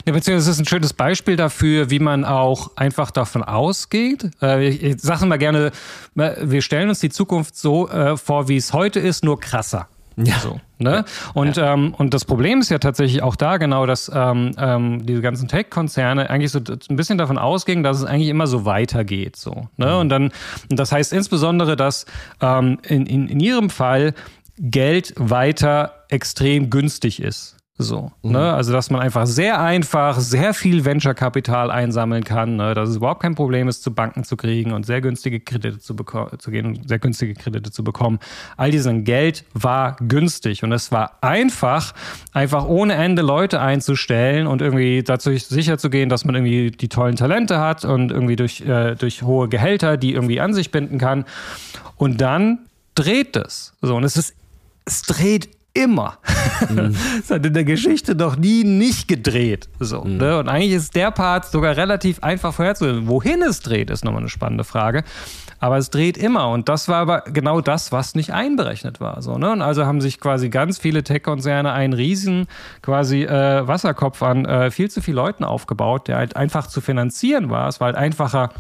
S2: Ja, beziehungsweise es ist ein schönes Beispiel dafür, wie man auch einfach davon ausgeht. Äh, ich, ich sage mal gerne, äh, wir stellen uns die Zukunft so äh, vor, wie es heute ist, nur krasser. Ja. So, ne? Und, ja. ähm, und das Problem ist ja tatsächlich auch da genau, dass ähm, ähm, diese ganzen Tech-Konzerne eigentlich so ein bisschen davon ausgehen, dass es eigentlich immer so weitergeht. So, ne? Mhm. Und dann, und das heißt insbesondere, dass ähm, in, in, in ihrem Fall Geld weiter extrem günstig ist. So, mhm. ne? Also, dass man einfach sehr einfach sehr viel Venture-Kapital einsammeln kann, ne? dass es überhaupt kein Problem ist, zu Banken zu kriegen und sehr günstige Kredite zu, zu gehen und sehr günstige Kredite zu bekommen. All dieses Geld war günstig und es war einfach, einfach ohne Ende Leute einzustellen und irgendwie dazu sicher zu gehen, dass man irgendwie die tollen Talente hat und irgendwie durch, äh, durch hohe Gehälter, die irgendwie an sich binden kann. Und dann dreht es. So, und es ist, es dreht immer. Mhm. Es hat in der Geschichte noch nie nicht gedreht. So, mhm. ne? Und eigentlich ist der Part sogar relativ einfach vorherzusehen. Wohin es dreht, ist nochmal eine spannende Frage. Aber es dreht immer. Und das war aber genau das, was nicht einberechnet war. So, ne? Und also haben sich quasi ganz viele Tech-Konzerne einen riesen quasi äh, Wasserkopf an äh, viel zu vielen Leuten aufgebaut, der halt einfach zu finanzieren war. Es war halt einfacher,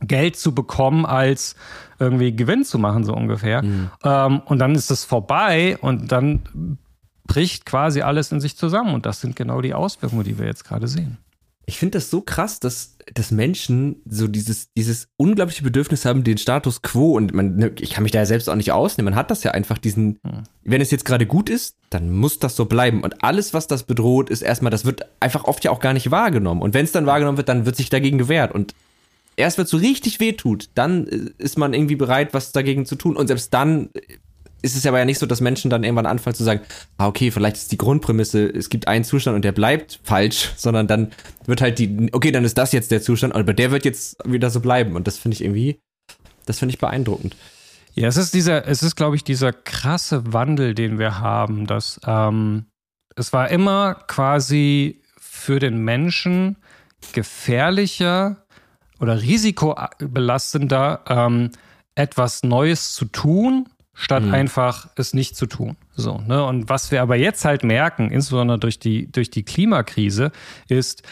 S2: Geld zu bekommen, als irgendwie Gewinn zu machen, so ungefähr. Mhm. Ähm, und dann ist es vorbei und dann bricht quasi alles in sich zusammen. Und das sind genau die Auswirkungen, die wir jetzt gerade sehen.
S3: Ich finde das so krass, dass, dass Menschen so dieses, dieses unglaubliche Bedürfnis haben, den Status quo und man, ne, ich kann mich da ja selbst auch nicht ausnehmen. Man hat das ja einfach diesen, hm. wenn es jetzt gerade gut ist, dann muss das so bleiben. Und alles, was das bedroht, ist erstmal, das wird einfach oft ja auch gar nicht wahrgenommen. Und wenn es dann wahrgenommen wird, dann wird sich dagegen gewehrt. Und erst wenn es so richtig weh tut, dann äh, ist man irgendwie bereit, was dagegen zu tun. Und selbst dann ist es aber ja nicht so, dass Menschen dann irgendwann anfangen zu sagen, ah, okay, vielleicht ist die Grundprämisse, es gibt einen Zustand und der bleibt falsch, sondern dann wird halt die, okay, dann ist das jetzt der Zustand, aber der wird jetzt wieder so bleiben. Und das finde ich irgendwie, das finde ich beeindruckend.
S2: Ja, es ist dieser, es ist, glaube ich, dieser krasse Wandel, den wir haben, dass ähm, es war immer quasi für den Menschen gefährlicher, oder risikobelastender, ähm, etwas Neues zu tun, statt mhm. einfach es nicht zu tun. So, ne? Und was wir aber jetzt halt merken, insbesondere durch die, durch die Klimakrise, ist,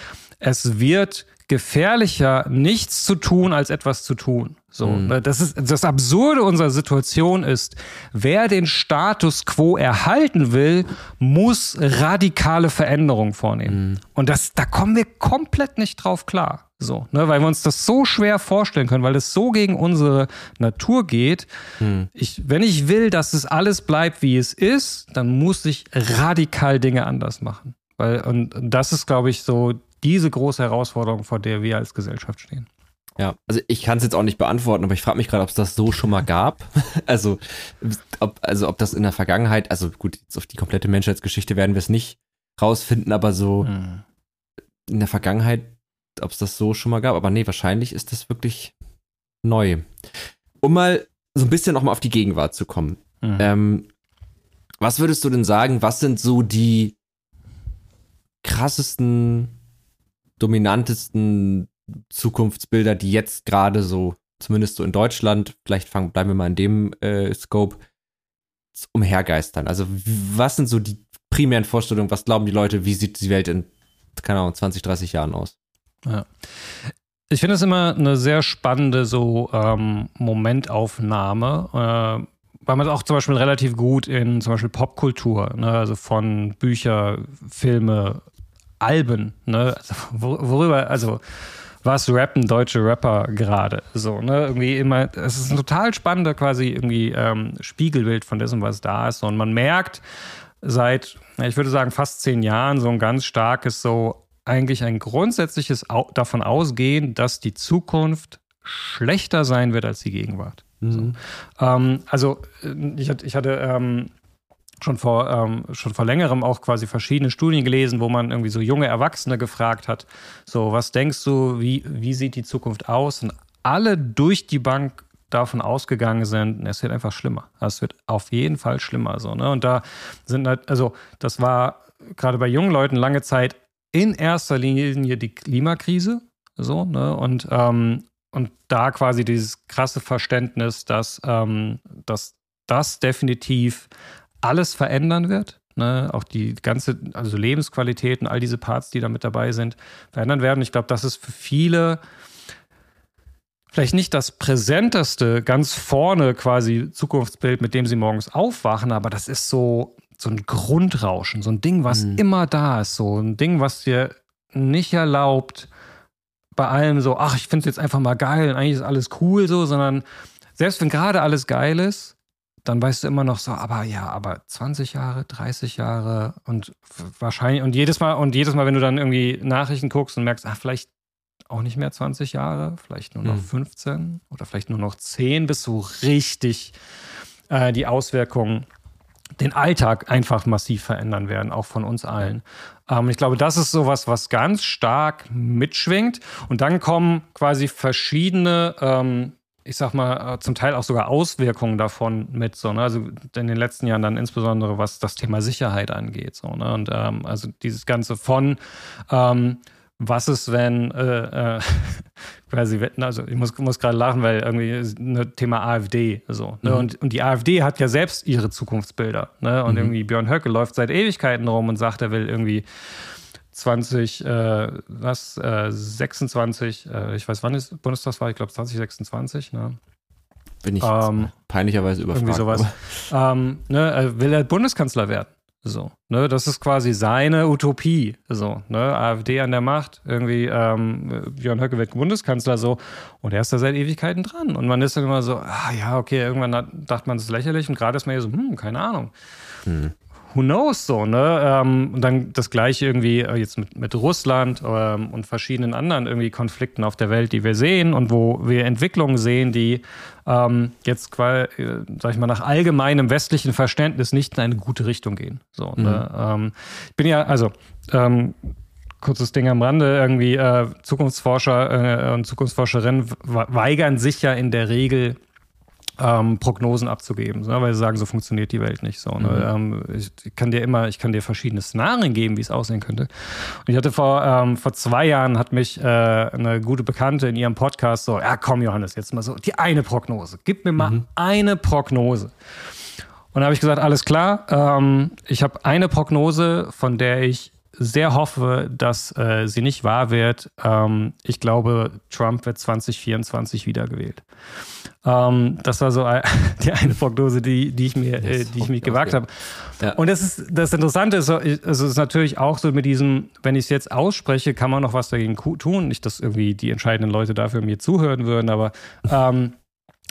S2: es wird gefährlicher, nichts zu tun, als etwas zu tun. So, mhm. Ne? das ist das Absurde unserer Situation ist, wer den Status quo erhalten will, muss radikale Veränderungen vornehmen. Mhm. Und das, da kommen wir komplett nicht drauf klar. So, ne, weil wir uns das so schwer vorstellen können, weil es so gegen unsere Natur geht. Hm. Ich, wenn ich will, dass es alles bleibt, wie es ist, dann muss ich radikal Dinge anders machen. Weil, und das ist, glaube ich, so diese große Herausforderung, vor der wir als Gesellschaft stehen.
S3: Ja, also ich kann es jetzt auch nicht beantworten, aber ich frage mich gerade, ob es das so schon mal gab. also, ob, also ob das in der Vergangenheit, also gut, jetzt auf die komplette Menschheitsgeschichte werden wir es nicht rausfinden, aber so hm. in der Vergangenheit ob es das so schon mal gab. Aber nee, wahrscheinlich ist das wirklich neu. Um mal so ein bisschen nochmal auf die Gegenwart zu kommen. Mhm. Ähm, was würdest du denn sagen, was sind so die krassesten, dominantesten Zukunftsbilder, die jetzt gerade so, zumindest so in Deutschland, vielleicht fangen, bleiben wir mal in dem äh, Scope, umhergeistern? Also was sind so die primären Vorstellungen, was glauben die Leute, wie sieht die Welt in, keine Ahnung, 20, 30 Jahren aus?
S2: Ja. Ich finde es immer eine sehr spannende so ähm, Momentaufnahme, äh, weil man es auch zum Beispiel relativ gut in zum Beispiel Popkultur, ne, also von Bücher, Filme, Alben, ne, also worüber, also was rappen deutsche Rapper gerade? So, ne, irgendwie immer, es ist ein total spannender quasi irgendwie ähm, Spiegelbild von dessen, was da ist. Und man merkt seit, ich würde sagen, fast zehn Jahren so ein ganz starkes so eigentlich ein grundsätzliches davon ausgehen, dass die Zukunft schlechter sein wird als die Gegenwart. Mhm. So. Ähm, also äh, ich, ich hatte ähm, schon vor, ähm, schon vor längerem auch quasi verschiedene Studien gelesen, wo man irgendwie so junge Erwachsene gefragt hat, so was denkst du, wie, wie sieht die Zukunft aus? Und alle durch die Bank davon ausgegangen sind, es wird einfach schlimmer. Es wird auf jeden Fall schlimmer. So, ne? Und da sind halt, also das war gerade bei jungen Leuten lange Zeit in erster Linie die Klimakrise. So, ne? Und, ähm, und da quasi dieses krasse Verständnis, dass, ähm, dass das definitiv alles verändern wird. Ne, auch die ganze, also Lebensqualität und all diese Parts, die da mit dabei sind, verändern werden. Ich glaube, das ist für viele vielleicht nicht das präsenteste, ganz vorne quasi Zukunftsbild, mit dem sie morgens aufwachen, aber das ist so, so ein Grundrauschen, so ein Ding, was mhm. immer da ist, so ein Ding, was dir nicht erlaubt, bei allem so, ach, ich finde es jetzt einfach mal geil und eigentlich ist alles cool so, sondern selbst wenn gerade alles geil ist, dann weißt du immer noch so, aber ja, aber 20 Jahre, 30 Jahre und wahrscheinlich und jedes Mal und jedes Mal, wenn du dann irgendwie Nachrichten guckst und merkst, ach, vielleicht auch nicht mehr 20 Jahre, vielleicht nur noch mhm. 15 oder vielleicht nur noch 10, bis so richtig äh, die Auswirkungen den Alltag einfach massiv verändern werden, auch von uns allen. Ähm, ich glaube, das ist sowas, was ganz stark mitschwingt. Und dann kommen quasi verschiedene ähm, ich sag mal, äh, zum Teil auch sogar Auswirkungen davon mit, so, ne? Also in den letzten Jahren dann insbesondere, was das Thema Sicherheit angeht, so, ne? Und ähm, also dieses Ganze von ähm, was ist, wenn äh, äh, quasi wetten, also ich muss, muss gerade lachen, weil irgendwie ne, Thema AfD so. Ne? Mhm. Und, und die AfD hat ja selbst ihre Zukunftsbilder. Ne? Und mhm. irgendwie Björn Höcke läuft seit Ewigkeiten rum und sagt, er will irgendwie 20, äh, was, äh, 26, äh, ich weiß, wann ist Bundestagswahl, ich glaube 2026, ne?
S3: Bin ich ähm, peinlicherweise überfragt.
S2: Irgendwie sowas. Ähm, ne, äh, will er Bundeskanzler werden? So, ne, das ist quasi seine Utopie. So, ne, AfD an der Macht, irgendwie ähm, Björn Höcke wird Bundeskanzler so und er ist da seit Ewigkeiten dran. Und man ist dann immer so, ah ja, okay, irgendwann hat, dachte man, es ist lächerlich und gerade ist man hier so, hm, keine Ahnung. Hm who knows so, ne? Ähm, und dann das gleiche irgendwie äh, jetzt mit, mit Russland ähm, und verschiedenen anderen irgendwie Konflikten auf der Welt, die wir sehen und wo wir Entwicklungen sehen, die ähm, jetzt, äh, sag ich mal, nach allgemeinem westlichen Verständnis nicht in eine gute Richtung gehen. So, ne? mhm. ne? ich bin ja, also, ähm, kurzes Ding am Rande, irgendwie äh, Zukunftsforscher äh, und Zukunftsforscherinnen weigern sich ja in der Regel ähm, Prognosen abzugeben, ne? weil sie sagen, so funktioniert die Welt nicht. So, ne? mhm. ähm, ich kann dir immer, ich kann dir verschiedene Szenarien geben, wie es aussehen könnte. Und ich hatte vor, ähm, vor zwei Jahren hat mich äh, eine gute Bekannte in ihrem Podcast so, ja komm Johannes, jetzt mal so, die eine Prognose. Gib mir mal mhm. eine Prognose. Und da habe ich gesagt, alles klar, ähm, ich habe eine Prognose, von der ich sehr hoffe, dass äh, sie nicht wahr wird. Ähm, ich glaube, Trump wird 2024 wiedergewählt. Ähm, das war so die eine Prognose, die, die ich mir, äh, die ich mich gewagt habe. Ja. Und das ist das Interessante ist, also ist natürlich auch so mit diesem, wenn ich es jetzt ausspreche, kann man noch was dagegen tun. Nicht, dass irgendwie die entscheidenden Leute dafür mir zuhören würden, aber ähm,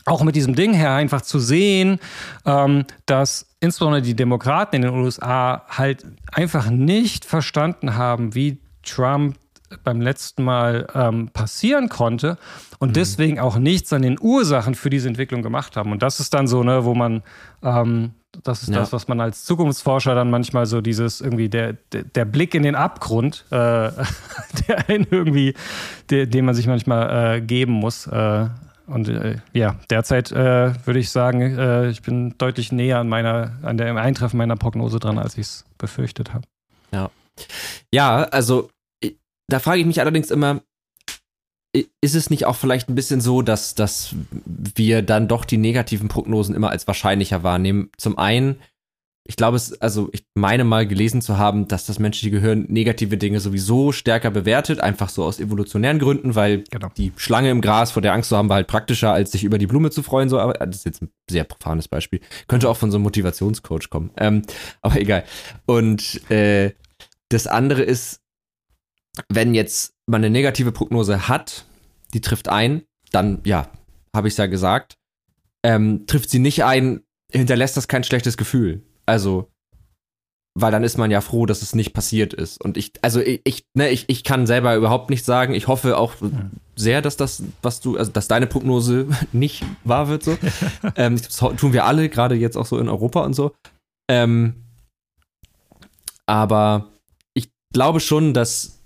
S2: auch mit diesem Ding her einfach zu sehen, ähm, dass insbesondere die Demokraten in den USA halt einfach nicht verstanden haben, wie Trump beim letzten Mal ähm, passieren konnte und mhm. deswegen auch nichts an den Ursachen für diese Entwicklung gemacht haben. Und das ist dann so, ne, wo man, ähm, das ist ja. das, was man als Zukunftsforscher dann manchmal so dieses irgendwie der, der, der Blick in den Abgrund, äh, der einen irgendwie, der, den man sich manchmal äh, geben muss. Äh, und äh, ja, derzeit äh, würde ich sagen, äh, ich bin deutlich näher an meiner, an der Eintreffen meiner Prognose dran, als ich es befürchtet habe.
S3: Ja. Ja, also da frage ich mich allerdings immer, ist es nicht auch vielleicht ein bisschen so, dass, dass wir dann doch die negativen Prognosen immer als wahrscheinlicher wahrnehmen? Zum einen, ich glaube es, also ich meine mal gelesen zu haben, dass das menschliche Gehirn negative Dinge sowieso stärker bewertet, einfach so aus evolutionären Gründen, weil genau. die Schlange im Gras vor der Angst zu haben war halt praktischer, als sich über die Blume zu freuen. So, aber das ist jetzt ein sehr profanes Beispiel. Könnte auch von so einem Motivationscoach kommen. Ähm, aber egal. Und äh, das andere ist, wenn jetzt man eine negative Prognose hat, die trifft ein, dann, ja, habe ich es ja gesagt, ähm, trifft sie nicht ein, hinterlässt das kein schlechtes Gefühl. Also, weil dann ist man ja froh, dass es nicht passiert ist. Und ich, also ich, ich, ne, ich, ich kann selber überhaupt nicht sagen. Ich hoffe auch sehr, dass das, was du, also dass deine Prognose nicht wahr wird. So, ähm, das tun wir alle, gerade jetzt auch so in Europa und so. Ähm, aber ich glaube schon, dass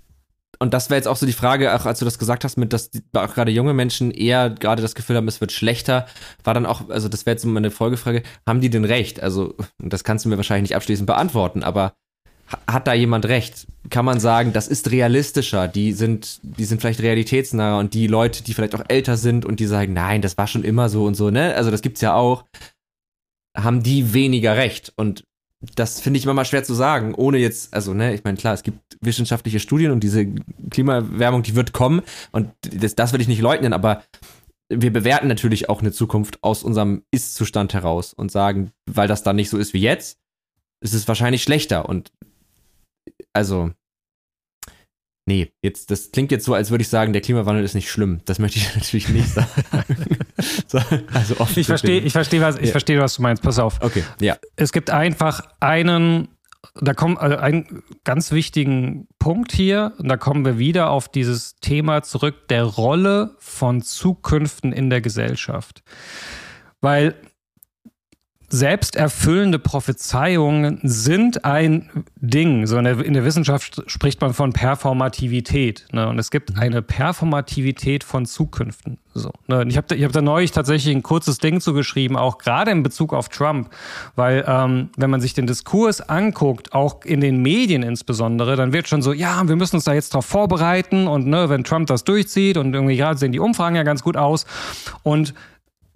S3: und das wäre jetzt auch so die Frage, auch als du das gesagt hast, mit dass auch gerade junge Menschen eher gerade das Gefühl haben, es wird schlechter, war dann auch, also das wäre jetzt so meine Folgefrage, haben die denn recht? Also, das kannst du mir wahrscheinlich nicht abschließend beantworten, aber hat da jemand recht? Kann man sagen, das ist realistischer, die sind, die sind vielleicht realitätsnaher und die Leute, die vielleicht auch älter sind und die sagen, nein, das war schon immer so und so, ne? Also das gibt's ja auch, haben die weniger recht und das finde ich immer mal schwer zu sagen, ohne jetzt, also, ne, ich meine, klar, es gibt wissenschaftliche Studien und diese Klimaerwärmung, die wird kommen und das, das will ich nicht leugnen, aber wir bewerten natürlich auch eine Zukunft aus unserem Ist-Zustand heraus und sagen, weil das dann nicht so ist wie jetzt, ist es wahrscheinlich schlechter und also, nee, jetzt, das klingt jetzt so, als würde ich sagen, der Klimawandel ist nicht schlimm. Das möchte ich natürlich nicht sagen.
S2: so, also oft ich verstehe, ich verstehe, was, ich ja. verstehe, was du meinst. Pass auf.
S3: Okay, ja.
S2: Es gibt einfach einen, da kommt also einen ganz wichtigen Punkt hier, und da kommen wir wieder auf dieses Thema zurück, der Rolle von Zukünften in der Gesellschaft. Weil selbsterfüllende Prophezeiungen sind ein Ding. So in der, in der Wissenschaft spricht man von Performativität. Ne? Und es gibt eine Performativität von Zukünften. So, ne? Ich habe ich hab da neulich tatsächlich ein kurzes Ding zugeschrieben, auch gerade in Bezug auf Trump. Weil ähm, wenn man sich den Diskurs anguckt, auch in den Medien insbesondere, dann wird schon so, ja, wir müssen uns da jetzt drauf vorbereiten. Und ne, wenn Trump das durchzieht und irgendwie gerade sehen die Umfragen ja ganz gut aus. Und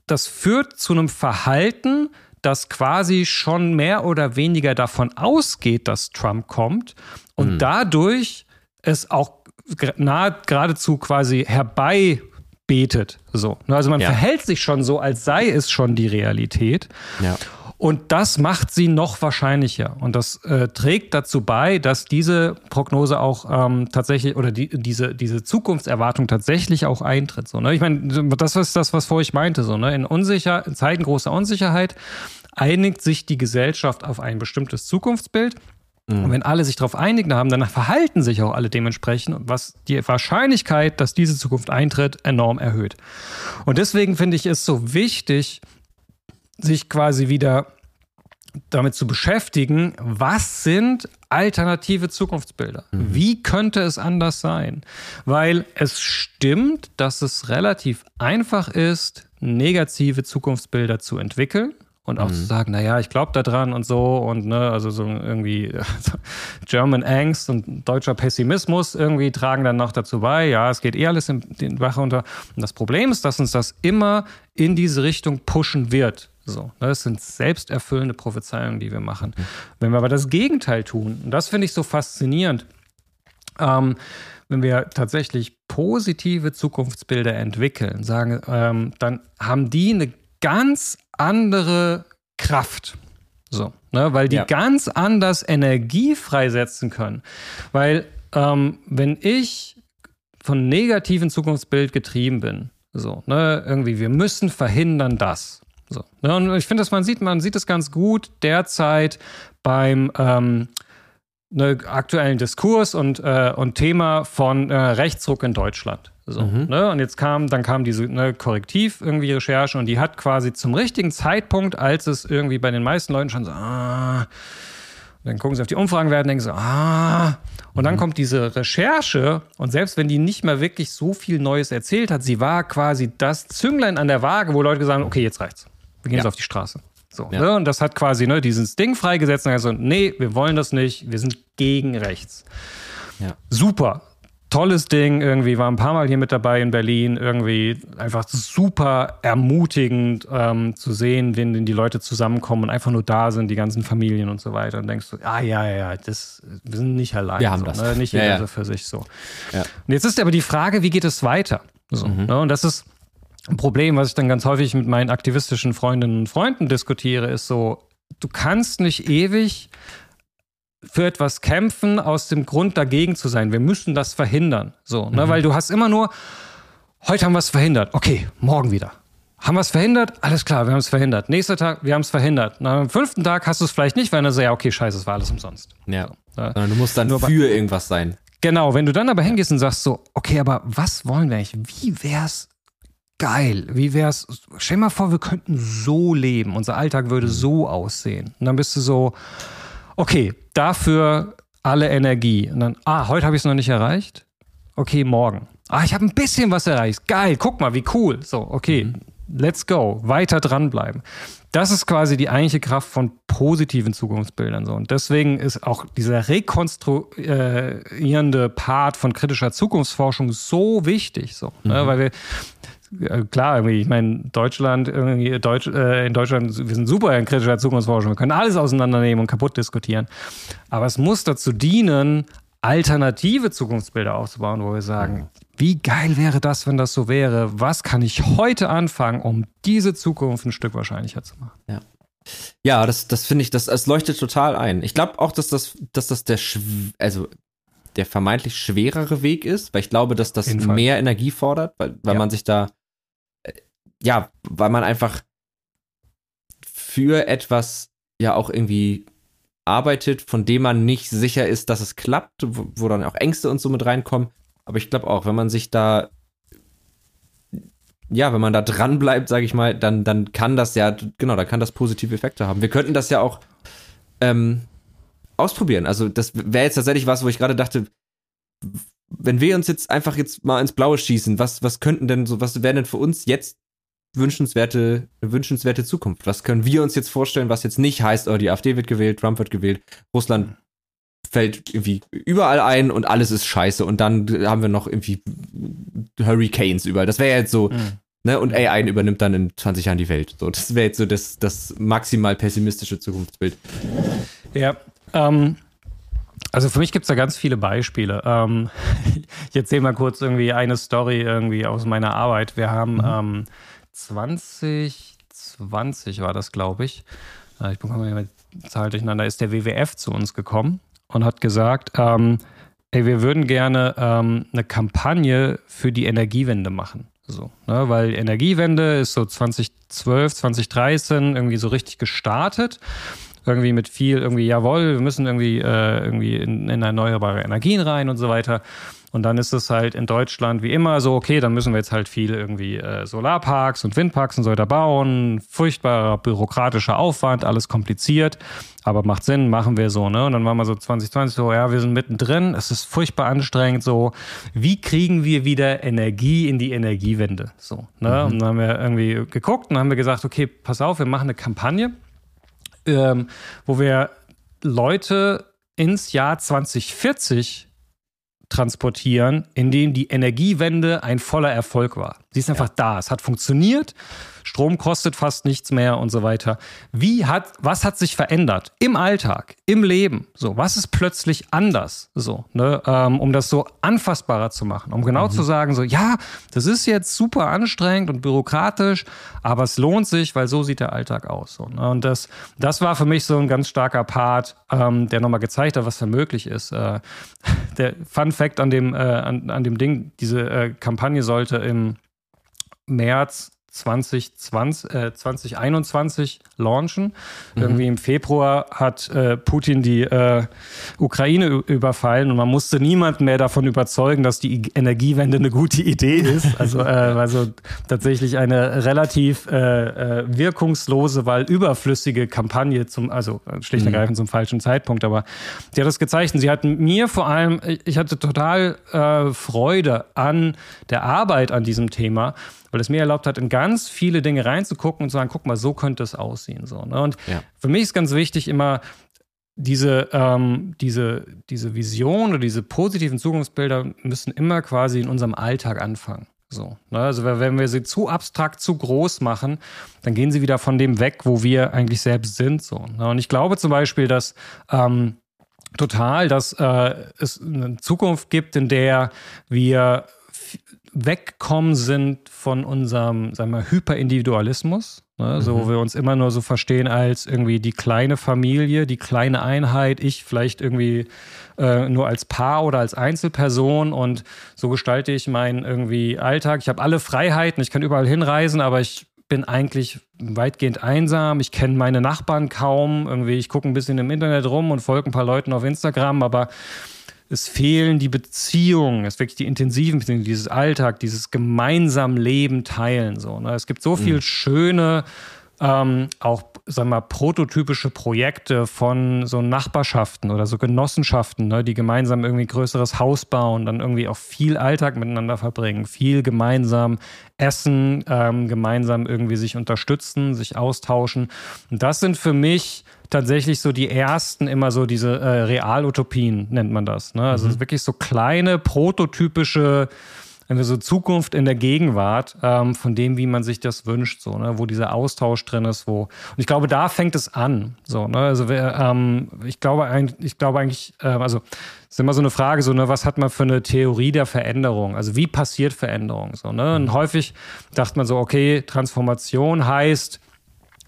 S2: das führt zu einem Verhalten, das quasi schon mehr oder weniger davon ausgeht, dass Trump kommt und mhm. dadurch es auch nahe geradezu quasi herbeibetet. So. Ne, also man ja. verhält sich schon so, als sei es schon die Realität. Ja. Und das macht sie noch wahrscheinlicher. Und das äh, trägt dazu bei, dass diese Prognose auch ähm, tatsächlich oder die, diese, diese Zukunftserwartung tatsächlich auch eintritt. So, ne? Ich meine, das ist das, was vorher ich meinte. So, ne? In, unsicher, in Zeiten großer Unsicherheit einigt sich die Gesellschaft auf ein bestimmtes Zukunftsbild. Mhm. Und wenn alle sich darauf einigen haben, dann verhalten sich auch alle dementsprechend, was die Wahrscheinlichkeit, dass diese Zukunft eintritt, enorm erhöht. Und deswegen finde ich es so wichtig, sich quasi wieder damit zu beschäftigen, was sind alternative Zukunftsbilder? Mhm. Wie könnte es anders sein? Weil es stimmt, dass es relativ einfach ist, negative Zukunftsbilder zu entwickeln und auch mhm. zu sagen, naja, ich glaube da dran und so und ne, also so irgendwie German Angst und deutscher Pessimismus irgendwie tragen dann noch dazu bei, ja, es geht eh alles in den Bach runter. Und das Problem ist, dass uns das immer in diese Richtung pushen wird. So, ne, das sind selbsterfüllende Prophezeiungen, die wir machen. Mhm. Wenn wir aber das Gegenteil tun, und das finde ich so faszinierend, ähm, wenn wir tatsächlich positive Zukunftsbilder entwickeln, sagen, ähm, dann haben die eine ganz andere Kraft. So, ne, weil die ja. ganz anders Energie freisetzen können. Weil, ähm, wenn ich von negativen Zukunftsbild getrieben bin, so, ne, irgendwie, wir müssen verhindern das. So, und ich finde, dass man sieht, man sieht es ganz gut derzeit beim ähm, ne, aktuellen Diskurs und, äh, und Thema von äh, Rechtsruck in Deutschland. So, mhm. ne? Und jetzt kam, dann kam diese ne, Korrektiv irgendwie Recherche und die hat quasi zum richtigen Zeitpunkt, als es irgendwie bei den meisten Leuten schon so, ah, dann gucken sie auf die Umfragen werden, denken so, ah, und dann mhm. kommt diese Recherche und selbst wenn die nicht mehr wirklich so viel Neues erzählt hat, sie war quasi das Zünglein an der Waage, wo Leute gesagt haben, okay, jetzt reicht's. Wir gehen ja. jetzt auf die Straße. So, ja. ne? Und das hat quasi ne, dieses Ding freigesetzt und also, nee, wir wollen das nicht, wir sind gegen rechts. Ja. Super tolles Ding, irgendwie war ein paar Mal hier mit dabei in Berlin, irgendwie einfach super ermutigend ähm, zu sehen, wenn die Leute zusammenkommen und einfach nur da sind, die ganzen Familien und so weiter. Und denkst du, ah ja, ja, ja, das, wir sind nicht allein.
S3: Wir haben
S2: so,
S3: das.
S2: Ne? Nicht jeder ja, für sich so. Und jetzt ist aber die Frage, wie geht es weiter? So, mhm. ne? Und das ist ein Problem, was ich dann ganz häufig mit meinen aktivistischen Freundinnen und Freunden diskutiere, ist so, du kannst nicht ewig für etwas kämpfen aus dem Grund dagegen zu sein. Wir müssen das verhindern. So, ne? Mhm. Weil du hast immer nur, heute haben wir es verhindert. Okay, morgen wieder. Haben wir es verhindert? Alles klar, wir haben es verhindert. Nächster Tag, wir haben es verhindert. Na, am fünften Tag hast du es vielleicht nicht, weil dann so, ja, okay, scheiße, es war alles umsonst.
S3: Ja. So, ne? Du musst dann nur für irgendwas sein.
S2: Genau, wenn du dann aber hingehst und sagst so, okay, aber was wollen wir eigentlich? Wie wär's geil? Wie wär's? Stell dir mal vor, wir könnten so leben. Unser Alltag würde mhm. so aussehen. Und dann bist du so, okay, dafür alle Energie. Und dann, ah, heute habe ich es noch nicht erreicht. okay, morgen. Ah, ich habe ein bisschen was erreicht. Geil, guck mal, wie cool. So, okay, mhm. let's go. Weiter dranbleiben. Das ist quasi die eigentliche Kraft von positiven Zukunftsbildern. So. Und deswegen ist auch dieser rekonstruierende Part von kritischer Zukunftsforschung so wichtig. So, ne? mhm. ne? Weil wir klar, irgendwie, ich meine, Deutschland, irgendwie Deutsch, äh, in Deutschland, wir sind super in kritischer Zukunftsforschung, wir können alles auseinandernehmen und kaputt diskutieren. Aber es muss dazu dienen, alternative Zukunftsbilder aufzubauen, wo wir sagen, wie geil wäre das, wenn das so wäre? Was kann ich heute anfangen, um diese Zukunft ein Stück wahrscheinlicher zu machen?
S3: Ja. Ja, das, das finde ich, das, das leuchtet total ein. Ich glaube auch, dass das, dass das der, also der vermeintlich schwerere Weg ist, weil ich glaube, dass das mehr Energie fordert, weil, weil ja. man sich da ja, weil man einfach für etwas ja auch irgendwie arbeitet, von dem man nicht sicher ist, dass es klappt, wo, wo dann auch Ängste und so mit reinkommen. Aber ich glaube auch, wenn man sich da, ja, wenn man da dran bleibt, sage ich mal, dann, dann kann das ja, genau, dann kann das positive Effekte haben. Wir könnten das ja auch ähm, ausprobieren. Also das wäre jetzt tatsächlich was, wo ich gerade dachte, wenn wir uns jetzt einfach jetzt mal ins Blaue schießen, was, was könnten denn so, was wären denn für uns jetzt wünschenswerte, eine wünschenswerte Zukunft? Was können wir uns jetzt vorstellen, was jetzt nicht heißt, oh, die AfD wird gewählt, Trump wird gewählt, Russland fällt irgendwie überall ein und alles ist scheiße und dann haben wir noch irgendwie Hurricanes überall. Das wäre ja jetzt so, mhm. ne? Und AI übernimmt dann in 20 Jahren die Welt. So, das wäre jetzt so das, das maximal pessimistische Zukunftsbild.
S2: Ja, ähm, also für mich gibt es da ganz viele Beispiele. Ähm, ich erzähle mal kurz irgendwie eine Story irgendwie aus meiner Arbeit. Wir haben mhm. ähm, 2020 war das, glaube ich. Ich bekomme immer die Zahl durcheinander. Ist der WWF zu uns gekommen und hat gesagt, ähm, ey, wir würden gerne ähm, eine Kampagne für die Energiewende machen. So, ne? Weil Energiewende ist so 2012, 2013 irgendwie so richtig gestartet irgendwie mit viel irgendwie, jawohl, wir müssen irgendwie, äh, irgendwie in, in, erneuerbare Energien rein und so weiter. Und dann ist es halt in Deutschland wie immer so, okay, dann müssen wir jetzt halt viel irgendwie äh, Solarparks und Windparks und so weiter bauen. Furchtbarer bürokratischer Aufwand, alles kompliziert, aber macht Sinn, machen wir so, ne? Und dann waren wir so 2020 so, ja, wir sind mittendrin, es ist furchtbar anstrengend, so, wie kriegen wir wieder Energie in die Energiewende? So, ne? Mhm. Und dann haben wir irgendwie geguckt und haben wir gesagt, okay, pass auf, wir machen eine Kampagne ähm, wo wir Leute ins Jahr 2040 transportieren, in dem die Energiewende ein voller Erfolg war. Sie ist einfach ja. da. Es hat funktioniert. Strom kostet fast nichts mehr und so weiter. Wie hat, was hat sich verändert im Alltag, im Leben? So, was ist plötzlich anders? So, ne, ähm, um das so anfassbarer zu machen, um genau mhm. zu sagen, so, ja, das ist jetzt super anstrengend und bürokratisch, aber es lohnt sich, weil so sieht der Alltag aus. So, ne? Und das, das war für mich so ein ganz starker Part, ähm, der nochmal gezeigt hat, was da möglich ist. Äh, der Fun Fact an dem, äh, an, an dem Ding, diese äh, Kampagne sollte im März 2020, äh, 2021 launchen. Mhm. Irgendwie im Februar hat äh, Putin die äh, Ukraine überfallen und man musste niemanden mehr davon überzeugen, dass die Energiewende eine gute Idee ist. Also, äh, also tatsächlich eine relativ äh, äh, wirkungslose, weil überflüssige Kampagne zum, also schlicht und mhm. ergreifend zum falschen Zeitpunkt. Aber sie hat das gezeigt und sie hat mir vor allem, ich hatte total äh, Freude an der Arbeit an diesem Thema weil es mir erlaubt hat, in ganz viele Dinge reinzugucken und zu sagen, guck mal, so könnte es aussehen. So, ne? Und ja. für mich ist ganz wichtig immer, diese, ähm, diese, diese Vision oder diese positiven Zukunftsbilder müssen immer quasi in unserem Alltag anfangen. So, ne? Also wenn wir sie zu abstrakt, zu groß machen, dann gehen sie wieder von dem weg, wo wir eigentlich selbst sind. So, ne? Und ich glaube zum Beispiel, dass ähm, total, dass äh, es eine Zukunft gibt, in der wir wegkommen sind von unserem, sagen wir, Hyperindividualismus, ne? so mhm. wo wir uns immer nur so verstehen als irgendwie die kleine Familie, die kleine Einheit, ich vielleicht irgendwie äh, nur als Paar oder als Einzelperson und so gestalte ich meinen irgendwie Alltag. Ich habe alle Freiheiten, ich kann überall hinreisen, aber ich bin eigentlich weitgehend einsam. Ich kenne meine Nachbarn kaum. Irgendwie, ich gucke ein bisschen im Internet rum und folge ein paar Leuten auf Instagram, aber es fehlen die Beziehungen, es wirklich die intensiven Beziehungen, dieses Alltag, dieses gemeinsam Leben teilen. So, ne? Es gibt so viel mhm. schöne ähm, auch, sagen wir mal, prototypische Projekte von so Nachbarschaften oder so Genossenschaften, ne, die gemeinsam irgendwie größeres Haus bauen, dann irgendwie auch viel Alltag miteinander verbringen, viel gemeinsam essen, ähm, gemeinsam irgendwie sich unterstützen, sich austauschen. Und das sind für mich tatsächlich so die ersten immer so diese äh, Realutopien, nennt man das. Ne? Also mhm. wirklich so kleine prototypische so Zukunft in der Gegenwart ähm, von dem, wie man sich das wünscht, so, ne? wo dieser Austausch drin ist, wo. Und ich glaube, da fängt es an. So, ne? Also ähm, ich glaube eigentlich, ich glaube eigentlich, äh, also es ist immer so eine Frage, so, ne, was hat man für eine Theorie der Veränderung? Also wie passiert Veränderung? So, ne? Und häufig dachte man so, okay, Transformation heißt,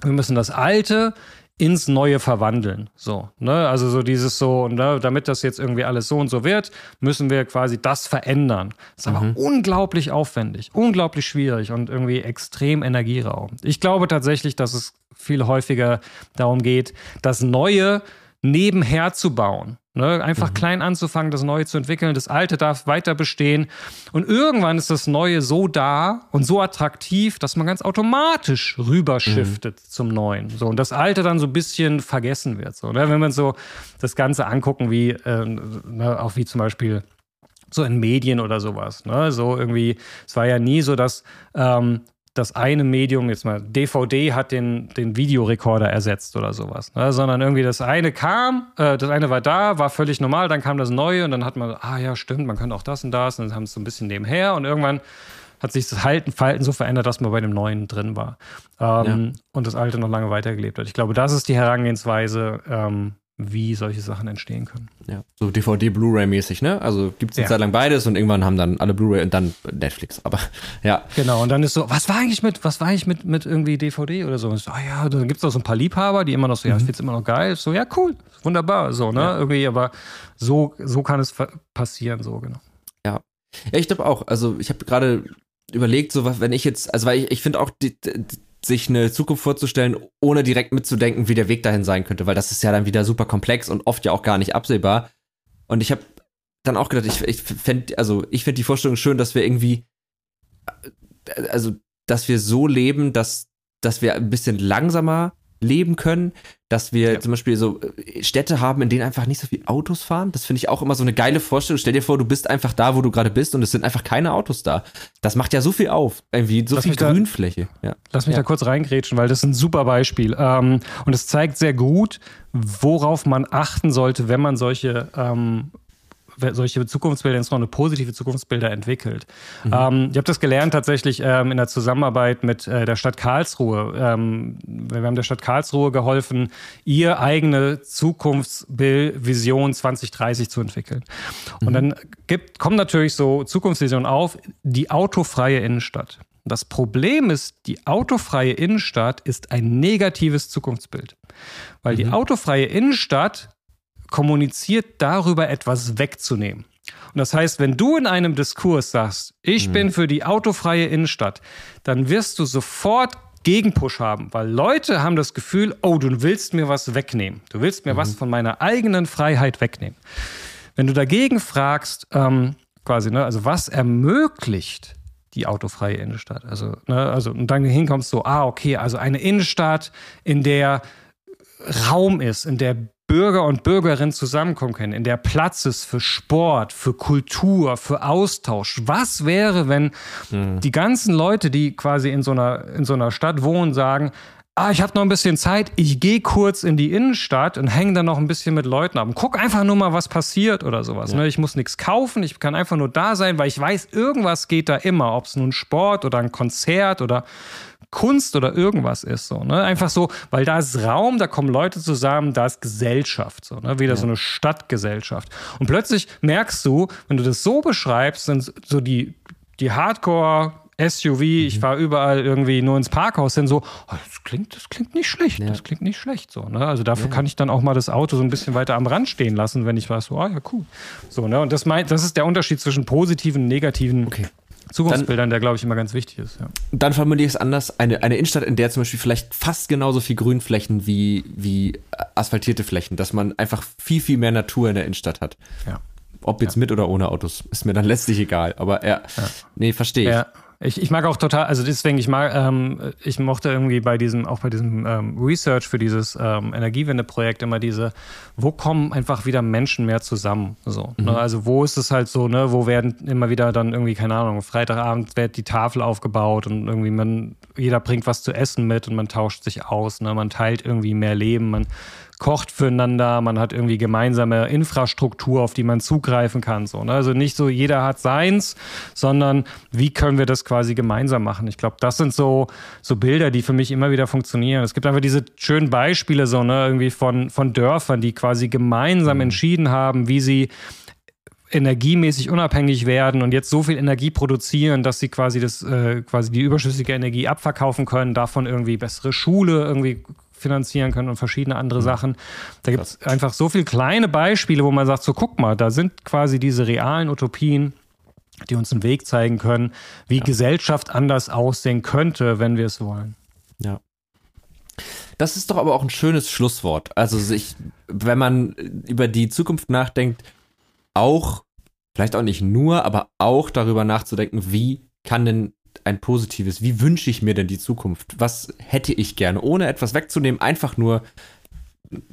S2: wir müssen das Alte ins Neue verwandeln. So, ne? Also so dieses so, ne, damit das jetzt irgendwie alles so und so wird, müssen wir quasi das verändern. Das ist mhm. aber unglaublich aufwendig, unglaublich schwierig und irgendwie extrem energieraubend. Ich glaube tatsächlich, dass es viel häufiger darum geht, das Neue nebenher zu bauen. Ne? Einfach mhm. klein anzufangen, das Neue zu entwickeln. Das Alte darf weiter bestehen. Und irgendwann ist das Neue so da und so attraktiv, dass man ganz automatisch rüberschiftet mhm. zum Neuen. So, und das Alte dann so ein bisschen vergessen wird. So, ne? Wenn man so das Ganze angucken, wie, äh, ne? auch wie zum Beispiel so in Medien oder sowas. Ne? So irgendwie, es war ja nie so, dass ähm, das eine Medium, jetzt mal DVD, hat den, den Videorekorder ersetzt oder sowas, ne? sondern irgendwie das eine kam, äh, das eine war da, war völlig normal, dann kam das neue und dann hat man, ah ja, stimmt, man kann auch das und das und dann haben es so ein bisschen nebenher und irgendwann hat sich das Halten, Verhalten so verändert, dass man bei dem Neuen drin war ähm, ja. und das Alte noch lange weitergelebt hat. Ich glaube, das ist die Herangehensweise, ähm, wie solche Sachen entstehen können.
S3: Ja, so DVD, Blu-ray-mäßig, ne? Also gibt es eine ja. Zeit lang beides und irgendwann haben dann alle Blu-ray und dann Netflix. Aber ja.
S2: Genau, und dann ist so, was war eigentlich mit, was war eigentlich mit, mit irgendwie DVD oder so? Und so ah ja, dann gibt es auch so ein paar Liebhaber, die immer noch so, mhm. ja, ich finde es immer noch geil. So, ja, cool, wunderbar, so, ne? Ja. Irgendwie, aber so, so kann es passieren, so, genau.
S3: Ja. Ja, ich glaube auch. Also ich habe gerade überlegt, so was, wenn ich jetzt, also weil ich, ich finde auch die, die sich eine Zukunft vorzustellen, ohne direkt mitzudenken, wie der Weg dahin sein könnte, weil das ist ja dann wieder super komplex und oft ja auch gar nicht absehbar. Und ich habe dann auch gedacht, ich, ich fände, also ich finde die Vorstellung schön, dass wir irgendwie, also dass wir so leben, dass, dass wir ein bisschen langsamer leben können, dass wir ja. zum Beispiel so äh, Städte haben, in denen einfach nicht so viele Autos fahren. Das finde ich auch immer so eine geile Vorstellung. Stell dir vor, du bist einfach da, wo du gerade bist und es sind einfach keine Autos da. Das macht ja so viel auf. Irgendwie so Lass viel Grünfläche.
S2: Da, ja. Lass mich ja. da kurz reingrätschen, weil das ist ein super Beispiel. Ähm, und es zeigt sehr gut, worauf man achten sollte, wenn man solche ähm, solche Zukunftsbilder, insbesondere positive Zukunftsbilder entwickelt. Mhm. Ähm, ich habe das gelernt tatsächlich ähm, in der Zusammenarbeit mit äh, der Stadt Karlsruhe. Ähm, wir haben der Stadt Karlsruhe geholfen, ihr eigene Zukunftsvision 2030 zu entwickeln. Mhm. Und dann gibt, kommen natürlich so Zukunftsvisionen auf, die autofreie Innenstadt. Das Problem ist, die autofreie Innenstadt ist ein negatives Zukunftsbild. Weil mhm. die autofreie Innenstadt kommuniziert darüber, etwas wegzunehmen. Und das heißt, wenn du in einem Diskurs sagst, ich mhm. bin für die autofreie Innenstadt, dann wirst du sofort Gegenpush haben, weil Leute haben das Gefühl, oh, du willst mir was wegnehmen. Du willst mir mhm. was von meiner eigenen Freiheit wegnehmen. Wenn du dagegen fragst, ähm, quasi, ne, also was ermöglicht die autofreie Innenstadt? Also, ne, also, und dann hinkommst du, ah, okay, also eine Innenstadt, in der Raum ist, in der Bürger und Bürgerinnen zusammenkommen können, in der Platz ist für Sport, für Kultur, für Austausch. Was wäre, wenn mhm. die ganzen Leute, die quasi in so einer, in so einer Stadt wohnen, sagen, ah, ich habe noch ein bisschen Zeit, ich gehe kurz in die Innenstadt und hänge dann noch ein bisschen mit Leuten ab. Und guck einfach nur mal, was passiert oder sowas. Ja. Ne? Ich muss nichts kaufen, ich kann einfach nur da sein, weil ich weiß, irgendwas geht da immer, ob es nun Sport oder ein Konzert oder Kunst oder irgendwas ist. So, ne? Einfach so, weil da ist Raum, da kommen Leute zusammen, da ist Gesellschaft, so, ne? wieder ja. so eine Stadtgesellschaft. Und plötzlich merkst du, wenn du das so beschreibst, sind so die, die Hardcore- SUV, mhm. ich fahre überall irgendwie nur ins Parkhaus hin, so, oh, das klingt, das klingt nicht schlecht, ja. das klingt nicht schlecht, so, ne? Also dafür ja. kann ich dann auch mal das Auto so ein bisschen weiter am Rand stehen lassen, wenn ich weiß, so, ah ja, cool. So, ne? Und das meint, das ist der Unterschied zwischen positiven und negativen okay. Zukunftsbildern, der, glaube ich, immer ganz wichtig ist. Ja.
S3: Dann formuliere ich es anders. Eine, eine Innenstadt, in der zum Beispiel vielleicht fast genauso viel Grünflächen wie, wie asphaltierte Flächen, dass man einfach viel, viel mehr Natur in der Innenstadt hat. Ja. Ob jetzt ja. mit oder ohne Autos, ist mir dann letztlich egal. Aber ja, ja. nee, verstehe ich.
S2: Ich, ich mag auch total, also deswegen, ich mag, ähm, ich mochte irgendwie bei diesem, auch bei diesem ähm, Research für dieses ähm, Energiewende-Projekt immer diese, wo kommen einfach wieder Menschen mehr zusammen? So, ne? mhm. ne? Also wo ist es halt so, ne, wo werden immer wieder dann irgendwie, keine Ahnung, Freitagabend wird die Tafel aufgebaut und irgendwie man, jeder bringt was zu essen mit und man tauscht sich aus, ne? Man teilt irgendwie mehr Leben, man kocht füreinander, man hat irgendwie gemeinsame Infrastruktur, auf die man zugreifen kann. So, ne? Also nicht so, jeder hat seins, sondern wie können wir das quasi gemeinsam machen? Ich glaube, das sind so, so Bilder, die für mich immer wieder funktionieren. Es gibt einfach diese schönen Beispiele so, ne, irgendwie von, von Dörfern, die quasi gemeinsam mhm. entschieden haben, wie sie energiemäßig unabhängig werden und jetzt so viel Energie produzieren, dass sie quasi das äh, quasi die überschüssige Energie abverkaufen können, davon irgendwie bessere Schule irgendwie finanzieren können und verschiedene andere mhm. Sachen. Da gibt es einfach so viele kleine Beispiele, wo man sagt, so guck mal, da sind quasi diese realen Utopien, die uns einen Weg zeigen können, wie ja. Gesellschaft anders aussehen könnte, wenn wir es wollen.
S3: Ja. Das ist doch aber auch ein schönes Schlusswort. Also sich, wenn man über die Zukunft nachdenkt, auch, vielleicht auch nicht nur, aber auch darüber nachzudenken, wie kann denn ein positives, wie wünsche ich mir denn die Zukunft? Was hätte ich gerne, ohne etwas wegzunehmen, einfach nur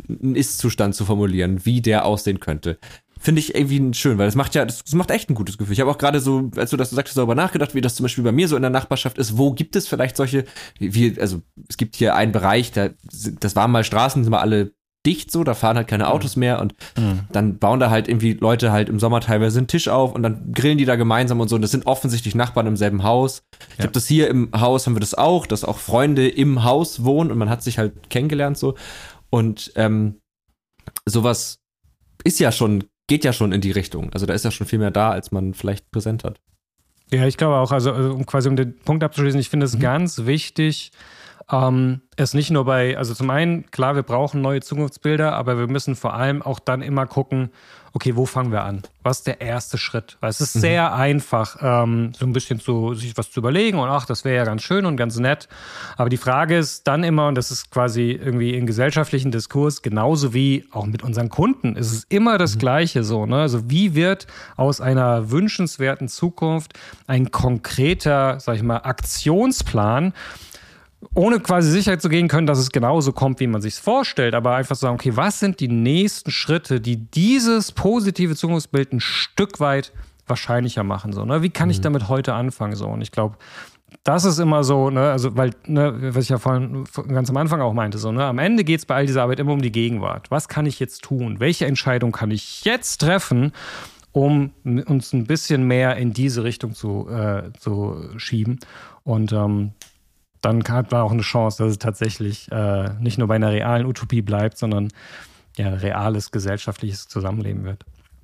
S3: einen Ist-Zustand zu formulieren, wie der aussehen könnte. Finde ich irgendwie schön, weil das macht ja, das, macht echt ein gutes Gefühl. Ich habe auch gerade so, als du das sagtest, darüber nachgedacht, wie das zum Beispiel bei mir so in der Nachbarschaft ist. Wo gibt es vielleicht solche, wie, also es gibt hier einen Bereich, da, das waren mal Straßen, sind mal alle dicht so, da fahren halt keine Autos mehr und mhm. dann bauen da halt irgendwie Leute halt im Sommer teilweise einen Tisch auf und dann grillen die da gemeinsam und so und das sind offensichtlich Nachbarn im selben Haus. Ich ja. habe das hier im Haus, haben wir das auch, dass auch Freunde im Haus wohnen und man hat sich halt kennengelernt so und ähm, sowas ist ja schon, geht ja schon in die Richtung. Also da ist ja schon viel mehr da, als man vielleicht präsent hat.
S2: Ja, ich glaube auch, also um quasi um den Punkt abzuschließen, ich finde es mhm. ganz wichtig, ähm, es nicht nur bei, also zum einen, klar, wir brauchen neue Zukunftsbilder, aber wir müssen vor allem auch dann immer gucken, okay, wo fangen wir an? Was ist der erste Schritt? Weil es ist mhm. sehr einfach, ähm, so ein bisschen zu, sich was zu überlegen und ach, das wäre ja ganz schön und ganz nett. Aber die Frage ist dann immer, und das ist quasi irgendwie im gesellschaftlichen Diskurs, genauso wie auch mit unseren Kunden, ist es immer das mhm. Gleiche so. Ne? Also wie wird aus einer wünschenswerten Zukunft ein konkreter, sag ich mal, Aktionsplan? Ohne quasi Sicherheit zu gehen können, dass es genauso kommt, wie man sich vorstellt, aber einfach sagen, okay, was sind die nächsten Schritte, die dieses positive Zukunftsbild ein Stück weit wahrscheinlicher machen, so, ne? Wie kann mhm. ich damit heute anfangen, so? Und ich glaube, das ist immer so, ne, also, weil, ne, was ich ja vorhin ganz am Anfang auch meinte, so, ne, am Ende geht es bei all dieser Arbeit immer um die Gegenwart. Was kann ich jetzt tun? Welche Entscheidung kann ich jetzt treffen, um uns ein bisschen mehr in diese Richtung zu, äh, zu schieben? Und ähm, dann hat man auch eine Chance, dass es tatsächlich äh, nicht nur bei einer realen Utopie bleibt, sondern ja, reales gesellschaftliches Zusammenleben wird.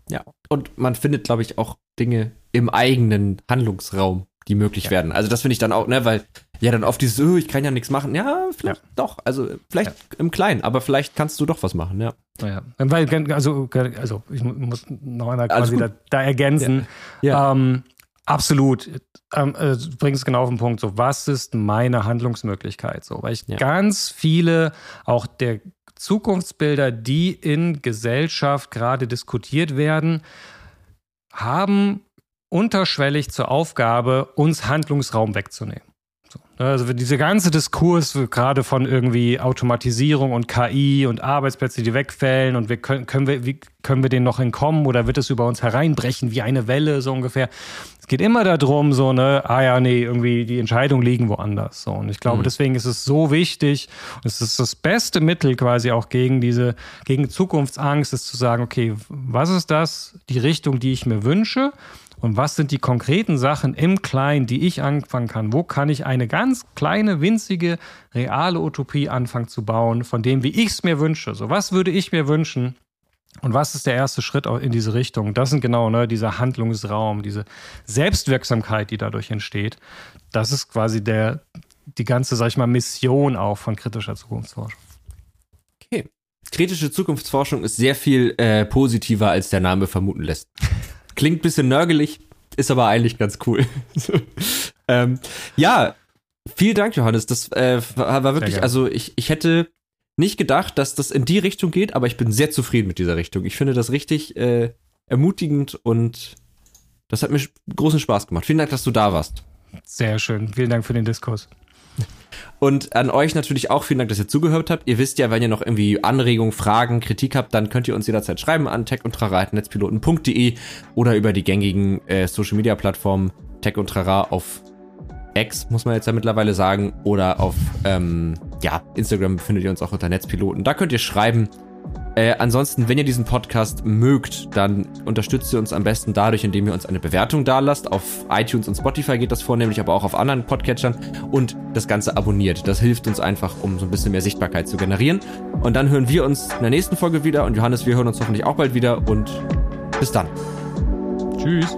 S3: Ja, und man findet, glaube ich, auch Dinge im eigenen Handlungsraum, die möglich ja. werden. Also das finde ich dann auch, ne, weil ja dann oft dieses, oh, ich kann ja nichts machen. Ja, vielleicht ja. doch. Also vielleicht ja. im Kleinen, aber vielleicht kannst du doch was machen, ja.
S2: Ja, weil, also, also ich muss noch einmal quasi da, da, ergänzen. Ja. Ähm, Absolut. Ähm, äh, du bringst es genau auf den Punkt. So, was ist meine Handlungsmöglichkeit? So, weil ich ja. ganz viele auch der Zukunftsbilder, die in Gesellschaft gerade diskutiert werden, haben unterschwellig zur Aufgabe, uns Handlungsraum wegzunehmen. Ne, also dieser ganze Diskurs gerade von irgendwie Automatisierung und KI und Arbeitsplätze, die wegfällen und wir können, können wir, wie können wir denen noch entkommen oder wird es über uns hereinbrechen wie eine Welle so ungefähr? Es geht immer darum, so ne, ah ja, nee, irgendwie die Entscheidungen liegen woanders. So und ich glaube, mhm. deswegen ist es so wichtig. Es ist das beste Mittel quasi auch gegen diese gegen Zukunftsangst, ist zu sagen, okay, was ist das, die Richtung, die ich mir wünsche? Und was sind die konkreten Sachen im Kleinen, die ich anfangen kann? Wo kann ich eine ganz kleine, winzige, reale Utopie anfangen zu bauen, von dem, wie ich es mir wünsche? So, was würde ich mir wünschen? Und was ist der erste Schritt in diese Richtung? Das sind genau ne, dieser Handlungsraum, diese Selbstwirksamkeit, die dadurch entsteht. Das ist quasi der, die ganze, sag ich mal, Mission auch von kritischer Zukunftsforschung.
S3: Okay. Kritische Zukunftsforschung ist sehr viel äh, positiver, als der Name vermuten lässt. Klingt ein bisschen nörgelig, ist aber eigentlich ganz cool. ähm, ja, vielen Dank, Johannes. Das äh, war, war wirklich, also ich, ich hätte nicht gedacht, dass das in die Richtung geht, aber ich bin sehr zufrieden mit dieser Richtung. Ich finde das richtig äh, ermutigend und das hat mir großen Spaß gemacht. Vielen Dank, dass du da warst.
S2: Sehr schön. Vielen Dank für den Diskurs.
S3: Und an euch natürlich auch vielen Dank, dass ihr zugehört habt. Ihr wisst ja, wenn ihr noch irgendwie Anregungen, Fragen, Kritik habt, dann könnt ihr uns jederzeit schreiben an techundtrara.netzpiloten.de oder über die gängigen äh, Social Media Plattformen Tech und Trara auf X, muss man jetzt ja mittlerweile sagen, oder auf ähm, ja, Instagram findet ihr uns auch unter Netzpiloten. Da könnt ihr schreiben. Äh, ansonsten, wenn ihr diesen Podcast mögt, dann unterstützt ihr uns am besten dadurch, indem ihr uns eine Bewertung dalasst. Auf iTunes und Spotify geht das vornehmlich, aber auch auf anderen Podcatchern und das Ganze abonniert. Das hilft uns einfach, um so ein bisschen mehr Sichtbarkeit zu generieren. Und dann hören wir uns in der nächsten Folge wieder und Johannes, wir hören uns hoffentlich auch bald wieder und bis dann.
S2: Tschüss.